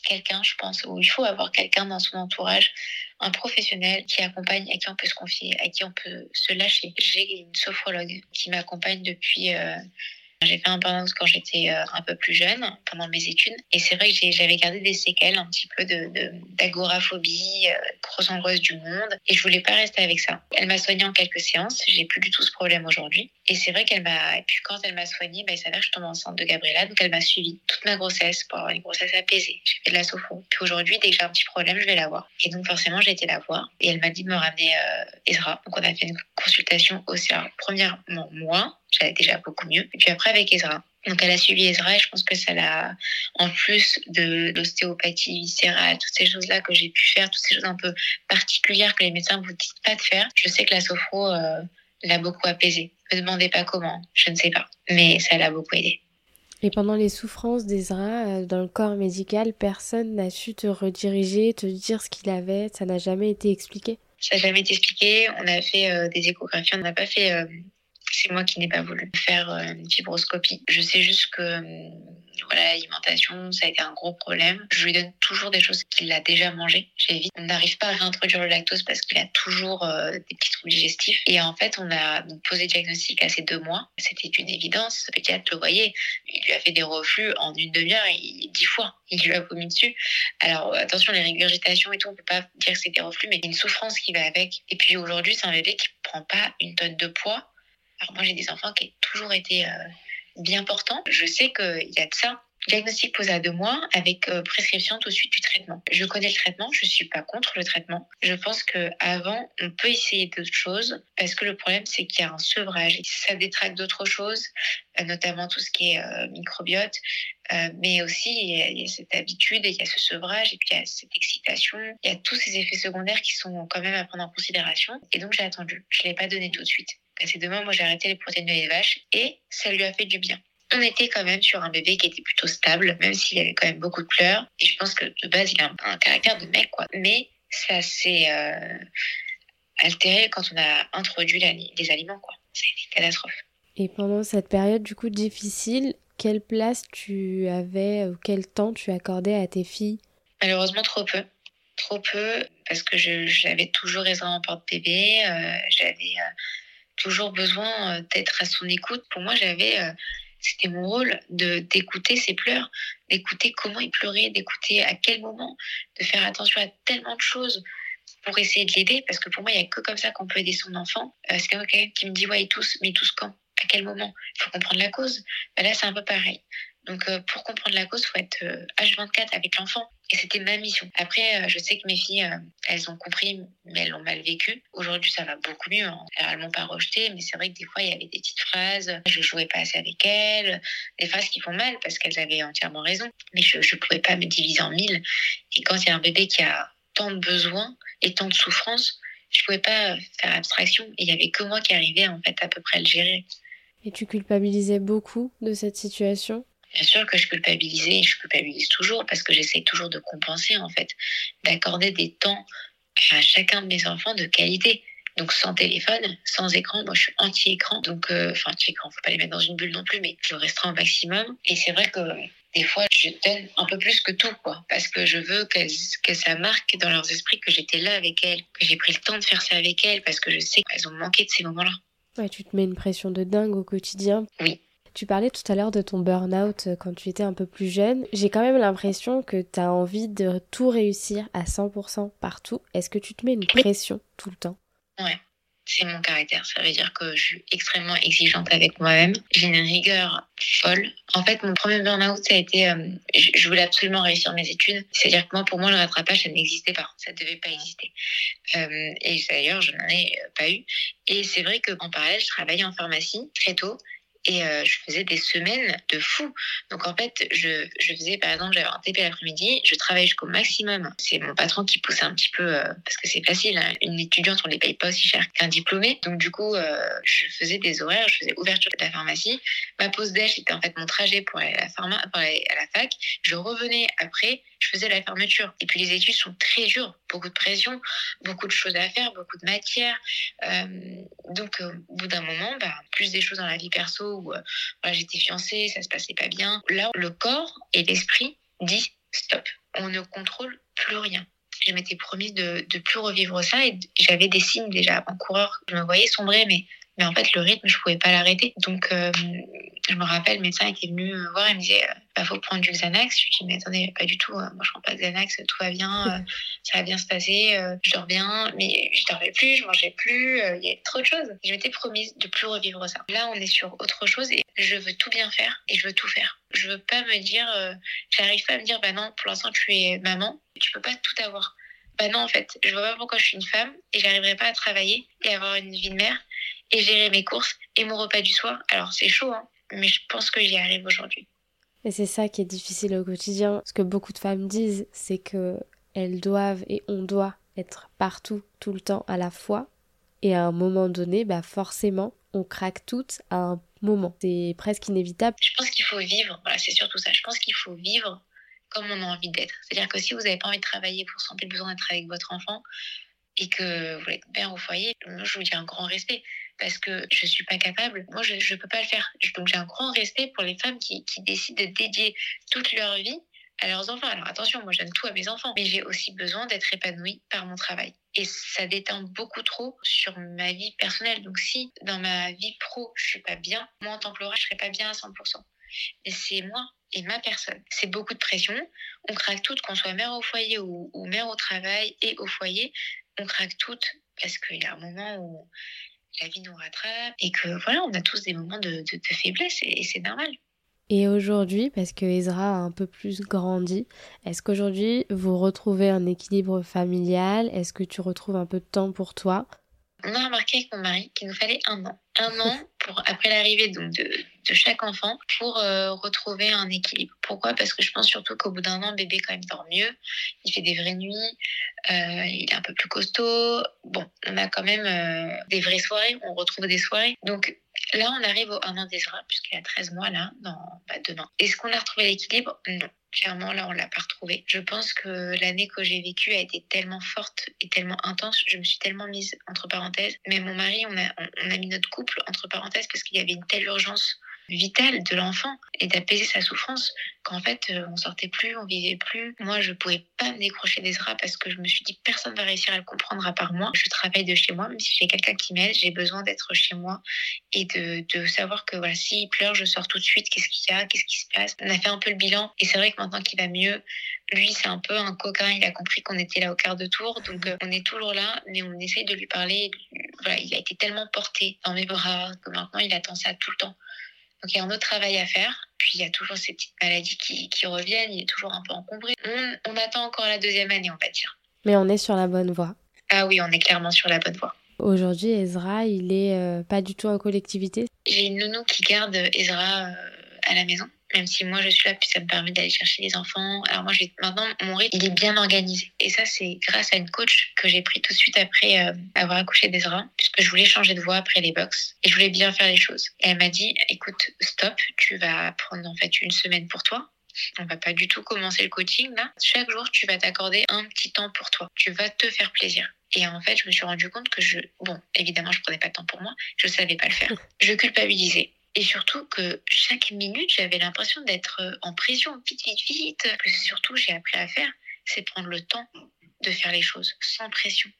Speaker 2: quelqu'un, je pense, où il faut avoir quelqu'un dans son entourage, un professionnel qui accompagne, à qui on peut se confier, à qui on peut se lâcher. J'ai une sophrologue qui m'accompagne depuis... Euh, j'ai fait un burn quand j'étais euh, un peu plus jeune, pendant mes études. Et c'est vrai que j'avais gardé des séquelles un petit peu d'agoraphobie, de, euh, grosse angoisse du monde. Et je voulais pas rester avec ça. Elle m'a soignée en quelques séances. J'ai plus du tout ce problème aujourd'hui. Et c'est vrai qu'elle m'a. Et puis quand elle m'a soignée, bah, il s'avère que je tombe enceinte de Gabriella. Donc elle m'a suivi toute ma grossesse pour avoir une grossesse apaisée. J'ai fait de la sophro. Puis aujourd'hui, dès que j'ai un petit problème, je vais la voir. Et donc forcément, j'ai été la voir. Et elle m'a dit de me ramener euh, Ezra. Donc on a fait une consultation aussi. premièrement, moi, j'allais déjà beaucoup mieux. Et puis après, avec Ezra. Donc elle a suivi Ezra et je pense que ça l'a, en plus de l'ostéopathie viscérale, toutes ces choses-là que j'ai pu faire, toutes ces choses un peu particulières que les médecins vous disent pas de faire, je sais que la sophro euh, l'a beaucoup apaisé. Ne me demandez pas comment, je ne sais pas, mais ça l'a beaucoup aidé.
Speaker 3: Et pendant les souffrances d'Ezra euh, dans le corps médical, personne n'a su te rediriger, te dire ce qu'il avait, ça n'a jamais été expliqué
Speaker 2: Ça n'a jamais été expliqué, on a fait euh, des échographies, on n'a pas fait c'est moi qui n'ai pas voulu faire euh, une fibroscopie. Je sais juste que euh, voilà, l'alimentation, ça a été un gros problème. Je lui donne toujours des choses qu'il a déjà mangées. J'évite. On n'arrive pas à réintroduire le lactose parce qu'il a toujours euh, des petits troubles digestifs. Et en fait, on a posé le diagnostic à ces deux mois. C'était une évidence. Le pédiatre le voyait. Il lui a fait des reflux en une demi-heure dix fois. Il lui a vomi dessus. Alors attention, les régurgitations et tout, on peut pas dire que c'est des reflux, mais il y a une souffrance qui va avec. Et puis aujourd'hui, c'est un bébé qui prend pas une tonne de poids alors moi, j'ai des enfants qui ont toujours été euh, bien portants. Je sais qu'il y a de ça. Diagnostic posé à deux mois avec euh, prescription tout de suite du traitement. Je connais le traitement, je suis pas contre le traitement. Je pense que avant, on peut essayer d'autres choses parce que le problème c'est qu'il y a un sevrage. Ça détraque d'autres choses, euh, notamment tout ce qui est microbiote, mais aussi il y, a, cette habitude, il y a ce sevrage et puis il y a cette excitation. Il y a tous ces effets secondaires qui sont quand même à prendre en considération. Et donc j'ai attendu. Je l'ai pas donné tout de suite. C'est demain, moi j'ai arrêté les protéines de lait vache et ça lui a fait du bien. On était quand même sur un bébé qui était plutôt stable, même s'il avait quand même beaucoup de pleurs. Et je pense que de base, il a un, caractère de mec, quoi. Mais ça s'est euh, altéré quand on a introduit les aliments, quoi. C'est une catastrophe.
Speaker 3: Et pendant cette période, du coup, difficile, quelle place tu avais ou quel temps tu accordais à tes filles?
Speaker 2: Malheureusement, trop peu. Trop peu, parce que j'avais toujours raison en porte-bébé. Euh, j'avais. Euh, toujours besoin euh, d'être à son écoute. Pour moi, j'avais, euh, c'était mon rôle de d'écouter ses pleurs, d'écouter comment il pleurait, d'écouter à quel moment, de faire attention à tellement de choses pour essayer de l'aider, parce que pour moi, il n'y a que comme ça qu'on peut aider son enfant. Euh, c'est quelqu'un qui me dit, ouais, ils tous, mais tous quand? À quel moment? Il faut comprendre la cause. Ben là, c'est un peu pareil. Donc, pour comprendre la cause, faut être H24 avec l'enfant. Et c'était ma mission. Après, euh, je sais que mes filles, euh, elles ont compris, mais elles l'ont mal vécu. Aujourd'hui, ça va beaucoup mieux. Hein. Elles m'ont pas rejeté, mais c'est vrai que des fois, il y avait des petites phrases. Je jouais pas assez avec elles. Des phrases qui font mal parce qu'elles avaient entièrement raison. Mais je ne pouvais pas me diviser en mille. Et quand il y a un bébé qui a tant de besoins et tant de souffrances, je pouvais pas faire abstraction. Il y avait que moi qui arrivais, en fait, à peu près à le gérer.
Speaker 3: Et tu culpabilisais beaucoup de cette situation?
Speaker 2: Bien sûr que je culpabilisais et je culpabilise toujours parce que j'essaie toujours de compenser en fait, d'accorder des temps à chacun de mes enfants de qualité. Donc sans téléphone, sans écran, moi je suis anti-écran, donc euh, enfin anti-écran, faut pas les mettre dans une bulle non plus, mais je restreins au maximum. Et c'est vrai que des fois je donne un peu plus que tout, quoi, parce que je veux que ça marque dans leurs esprits que j'étais là avec elles, que j'ai pris le temps de faire ça avec elles, parce que je sais qu'elles ont manqué de ces moments-là.
Speaker 3: Ouais, tu te mets une pression de dingue au quotidien.
Speaker 2: Oui.
Speaker 3: Tu parlais tout à l'heure de ton burn-out euh, quand tu étais un peu plus jeune. J'ai quand même l'impression que tu as envie de tout réussir à 100% partout. Est-ce que tu te mets une pression tout le temps?
Speaker 2: Ouais, c'est mon caractère. Ça veut dire que je suis extrêmement exigeante avec moi-même. J'ai une rigueur folle. En fait, mon premier burn-out, ça a été. Euh, je voulais absolument réussir mes études. C'est-à-dire que moi, pour moi, le rattrapage, ça n'existait pas. Ça ne devait pas exister. Euh, et d'ailleurs, je n'en ai pas eu. Et c'est vrai qu'en parallèle, je travaillais en pharmacie très tôt. Et euh, je faisais des semaines de fou. Donc en fait, je, je faisais par exemple, j'avais un TP l'après-midi, je travaillais jusqu'au maximum. C'est mon patron qui poussait un petit peu, euh, parce que c'est facile, hein. une étudiante, on ne les paye pas aussi cher qu'un diplômé. Donc du coup, euh, je faisais des horaires, je faisais ouverture de la pharmacie. Ma pause déj était en fait mon trajet pour aller à la, pharma, pour aller à la fac. Je revenais après, je faisais la fermeture. Et puis les études sont très dures beaucoup de pression, beaucoup de choses à faire, beaucoup de matière. Euh, donc, au bout d'un moment, bah, plus des choses dans la vie perso où j'étais fiancée, ça se passait pas bien. Là, le corps et l'esprit dit stop. On ne contrôle plus rien je m'étais promise de plus revivre ça et j'avais des signes déjà en coureur. Je me voyais sombrer, mais mais en fait, le rythme, je pouvais pas l'arrêter. Donc, euh, je me rappelle, le médecin qui est venu me voir, il me disait, il bah, faut prendre du Xanax. Je lui dis, mais attendez, pas du tout. Euh, moi, je prends pas de Xanax, tout va bien, euh, ça va bien se passer. je dors bien, mais je dormais plus, je mangeais plus. Il y avait trop de choses. Je m'étais promise de plus revivre ça. Là, on est sur autre chose et je veux tout bien faire et je veux tout faire. Je veux pas me dire, j'arrive pas à me dire, bah non, pour l'instant, tu es maman, tu peux pas tout avoir. Bah non, en fait, je vois pas pourquoi je suis une femme et j'arriverai pas à travailler et avoir une vie de mère et gérer mes courses et mon repas du soir. Alors c'est chaud, hein, mais je pense que j'y arrive aujourd'hui.
Speaker 3: Et c'est ça qui est difficile au quotidien. Ce que beaucoup de femmes disent, c'est que elles doivent et on doit être partout, tout le temps, à la fois. Et à un moment donné, bah forcément, on craque toutes à un moment. C'est presque inévitable.
Speaker 2: Je pense qu'il faut vivre. Voilà, c'est surtout ça. Je pense qu'il faut vivre comme on a envie d'être. C'est-à-dire que si vous n'avez pas envie de travailler, vous sentez besoin d'être avec votre enfant et que vous êtes père au foyer, moi, je vous dis un grand respect parce que je suis pas capable. Moi, je ne peux pas le faire. Donc, j'ai un grand respect pour les femmes qui, décident de dédier toute leur vie à leurs enfants. Alors attention, moi donne tout à mes enfants, mais j'ai aussi besoin d'être épanouie par mon travail. Et ça déteint beaucoup trop sur ma vie personnelle. Donc si dans ma vie pro, je suis pas bien, moi en tant que Laura, je serai pas bien à 100%. Mais c'est moi et ma personne. C'est beaucoup de pression. On craque toutes, qu'on soit mère au foyer ou mère au travail et au foyer. On craque toutes parce qu'il y a un moment où la vie nous rattrape et que voilà, on a tous des moments de, faiblesse et, c'est normal.
Speaker 3: Et aujourd'hui, parce que Ezra a un peu plus grandi, est-ce qu'aujourd'hui vous retrouvez un équilibre familial? Est-ce que tu retrouves un peu de temps pour toi?
Speaker 2: On a remarqué avec mon mari qu'il nous fallait un an. Un an après l'arrivée de, de, chaque enfant pour euh, retrouver un équilibre. Pourquoi? Parce que je pense surtout qu'au bout d'un an, bébé quand même dort mieux, il fait des vraies nuits, euh, il est un peu plus costaud. Bon, on a quand même euh, des vraies soirées, on retrouve des soirées. Donc là, on arrive au 1 an d'Ezra, puisqu'il a 13 mois là, dans, bah, demain. Est-ce qu'on a retrouvé l'équilibre? Non. Clairement, là, on l'a pas retrouvé. Je pense que l'année que j'ai vécue a été tellement forte et tellement intense. Je me suis tellement mise entre parenthèses. Mais mon mari, on a, on a mis notre couple entre parenthèses parce qu'il y avait une telle urgence vitale de l'enfant et d'apaiser sa souffrance qu'en fait euh, on sortait plus, on vivait plus. Moi je pouvais pas me décrocher des draps parce que je me suis dit personne va réussir à le comprendre à part moi. Je travaille de chez moi, même si j'ai quelqu'un qui m'aide, j'ai besoin d'être chez moi et de, de savoir que voilà s'il pleure je sors tout de suite, qu'est-ce qu'il y a, qu'est-ce qui se passe. On a fait un peu le bilan et c'est vrai que maintenant qu'il va mieux, lui c'est un peu un coquin, il a compris qu'on était là au quart de tour, donc euh, on est toujours là, mais on essaye de lui parler. Voilà, il a été tellement porté dans mes bras que maintenant il attend ça tout le temps. Donc il y a un autre travail à faire. Puis il y a toujours ces petites maladies qui, qui reviennent, il est toujours un peu encombré. On, attend encore la deuxième année, on va dire.
Speaker 3: Mais on est sur la bonne voie.
Speaker 2: Ah oui, on est clairement sur la bonne voie.
Speaker 3: Aujourd'hui, Ezra, il est euh, pas du tout en collectivité.
Speaker 2: J'ai une nounou qui garde Ezra euh, à la maison même si moi je suis là, puis ça me permet d'aller chercher les enfants. Alors moi, maintenant, mon rythme, il est bien organisé. Et ça, c'est grâce à une coach que j'ai pris tout de suite après euh, avoir accouché d'Ezra, puisque je voulais changer de voie après les box et je voulais bien faire les choses. Et elle m'a dit, écoute, stop, tu vas prendre en fait une semaine pour toi. On va pas du tout commencer le coaching là. Chaque jour, tu vas t'accorder un petit temps pour toi. Tu vas te faire plaisir. Et en fait, je me suis rendu compte que je, bon, évidemment, je prenais pas de temps pour moi. Je savais pas le faire. Je culpabilisais. Et surtout que chaque minute, j'avais l'impression d'être euh, en prison, vite, vite, vite. Que surtout, j'ai appris à faire, c'est prendre le temps de faire les choses sans pression.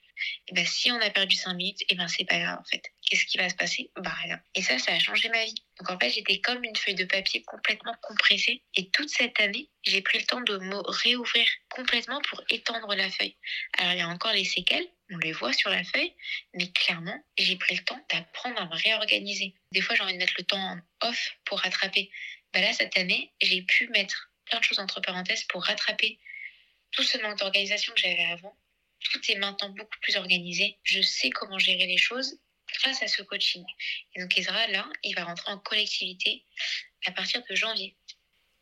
Speaker 2: Et ben, si on a perdu cinq minutes, et ben, c'est pas grave, en fait. Qu'est-ce qui va se passer? Bah, rien. Et ça, ça a changé ma vie. Donc, en fait, j'étais comme une feuille de papier complètement compressée. Et toute cette année, j'ai pris le temps de me réouvrir complètement pour étendre la feuille. Alors, il y a encore les séquelles, on les voit sur la feuille, mais clairement, j'ai pris le temps d'apprendre à me réorganiser. Des fois, j'ai envie de mettre le temps en off pour rattraper. Bah là, cette année, j'ai pu mettre plein de choses entre parenthèses pour rattraper tout ce manque d'organisation que j'avais avant. Tout est maintenant beaucoup plus organisé. Je sais comment gérer les choses grâce à ce coaching. Et donc, Ezra, là, il va rentrer en collectivité à partir de janvier.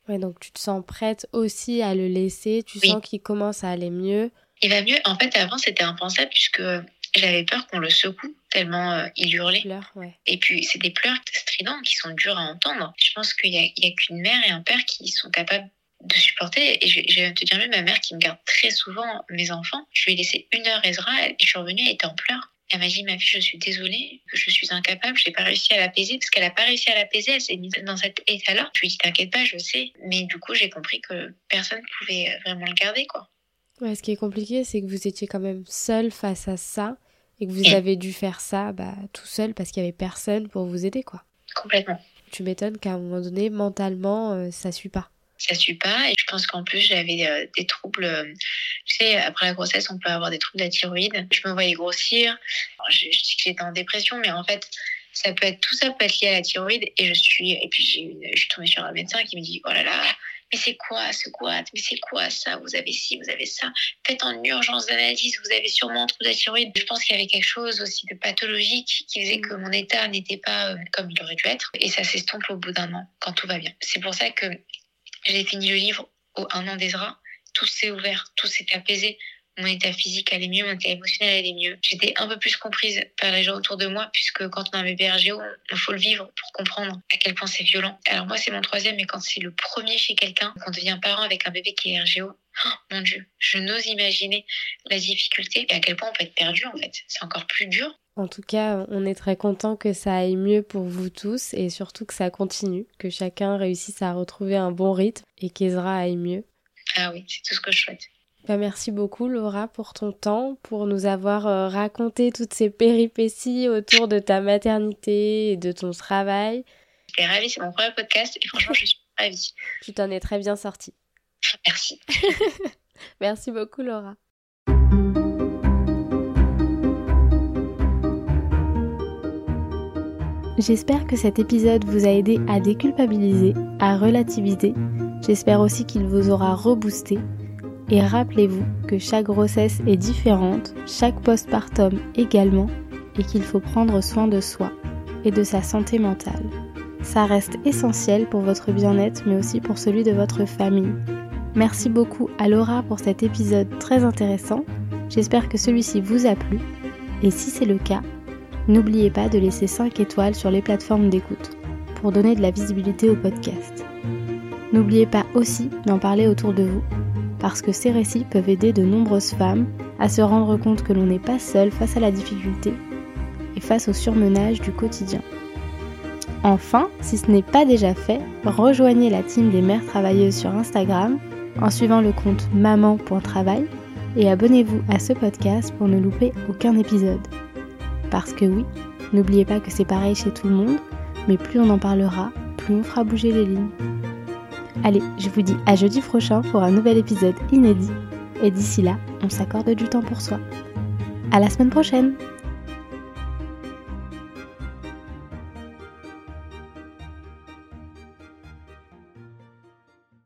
Speaker 3: Ouais, donc tu te sens prête aussi à le laisser, tu sens qu'il commence à aller mieux?
Speaker 2: Il va mieux. En fait, avant, c'était impensable puisque j'avais peur qu'on le secoue tellement euh, il hurlait. Et puis, c'est des pleurs stridents qui sont durs à entendre. Je pense qu'il n'y a, a qu'une mère et un père qui sont capables de supporter. Et je, je, vais te dire même ma mère qui me garde très souvent mes enfants. Je lui ai laissé une heure Ezra et je suis revenue, elle était en pleurs. Elle m'a dit, ma fille, je suis désolée, je suis incapable, je n'ai pas réussi à l'apaiser, parce qu'elle n'a pas réussi à l'apaiser, elle s'est mise dans cet état-là. Je lui ai dit, t'inquiète pas, je sais. Mais du coup, j'ai compris que personne ne pouvait vraiment le garder, quoi.
Speaker 1: Ouais, ce qui est compliqué, c'est que vous étiez quand même seul face à ça, et que vous avez dû faire ça bah, tout seul parce qu'il n'y avait personne pour vous aider, quoi.
Speaker 2: Complètement.
Speaker 1: Tu m'étonnes qu'à un moment donné, mentalement, euh, ça suit pas
Speaker 2: ça suit pas. Et je pense qu'en plus, j'avais euh, des troubles. Euh, tu sais, après la grossesse, on peut avoir des troubles de la thyroïde. Je me voyais grossir. je, je dis que j'étais en dépression, mais en fait, ça peut être tout ça peut être lié à la thyroïde. Et je suis et puis j'ai je suis tombée sur un médecin qui me dit oh là là. Mais c'est quoi ce quoi Mais c'est quoi ça? Vous avez ci, vous avez ça. Faites en urgence d'analyse, vous avez sûrement un trouble de la thyroïde. Je pense qu'il y avait quelque chose aussi de pathologique qui faisait que mon état n'était pas euh, comme il aurait dû être. Et ça s'estompe au bout d'un an, quand tout va bien. C'est pour ça que j'ai fini le livre au un an d'Ezra. Tout s'est ouvert, tout s'est apaisé. Mon état physique allait mieux, mon état émotionnel allait mieux. J'étais un peu plus comprise par les gens autour de moi, puisque quand on a un bébé RGO, il faut le vivre pour comprendre à quel point c'est violent. Alors moi, c'est mon troisième, mais quand c'est le premier chez quelqu'un, quand on devient parent avec un bébé qui est RGO, oh, mon Dieu, je n'ose imaginer la difficulté et à quel point on peut être perdu en fait. C'est encore plus dur.
Speaker 1: En tout cas, on est très content que ça aille mieux pour vous tous et surtout que ça continue, que chacun réussisse à retrouver un bon rythme et qu'Ezra aille mieux.
Speaker 2: Ah oui, c'est tout ce que je souhaite.
Speaker 1: Bah, merci beaucoup Laura pour ton temps, pour nous avoir euh, raconté toutes ces péripéties autour de ta maternité et de ton travail.
Speaker 2: J'étais ravie, c'est mon premier podcast et franchement je suis ravie.
Speaker 1: Tu t'en es très bien sortie.
Speaker 2: Merci.
Speaker 1: merci beaucoup Laura. J'espère que cet épisode vous a aidé à déculpabiliser, à relativiser. J'espère aussi qu'il vous aura reboosté. Et rappelez-vous que chaque grossesse est différente, chaque postpartum également, et qu'il faut prendre soin de soi et de sa santé mentale. Ça reste essentiel pour votre bien-être, mais aussi pour celui de votre famille. Merci beaucoup à Laura pour cet épisode très intéressant. J'espère que celui-ci vous a plu. Et si c'est le cas, n'oubliez pas de laisser 5 étoiles sur les plateformes d'écoute pour donner de la visibilité au podcast. N'oubliez pas aussi d'en parler autour de vous, parce que ces récits peuvent aider de nombreuses femmes à se rendre compte que l'on n'est pas seul face à la difficulté et face au surmenage du quotidien. Enfin, si ce n'est pas déjà fait, rejoignez la team des mères travailleuses sur Instagram en suivant le compte maman.travail et abonnez-vous à ce podcast pour ne louper aucun épisode. Parce que oui, n'oubliez pas que c'est pareil chez tout le monde, mais plus on en parlera, plus on fera bouger les lignes. Allez, je vous dis à jeudi prochain pour un nouvel épisode inédit. Et d'ici là, on s'accorde du temps pour soi. À la semaine prochaine!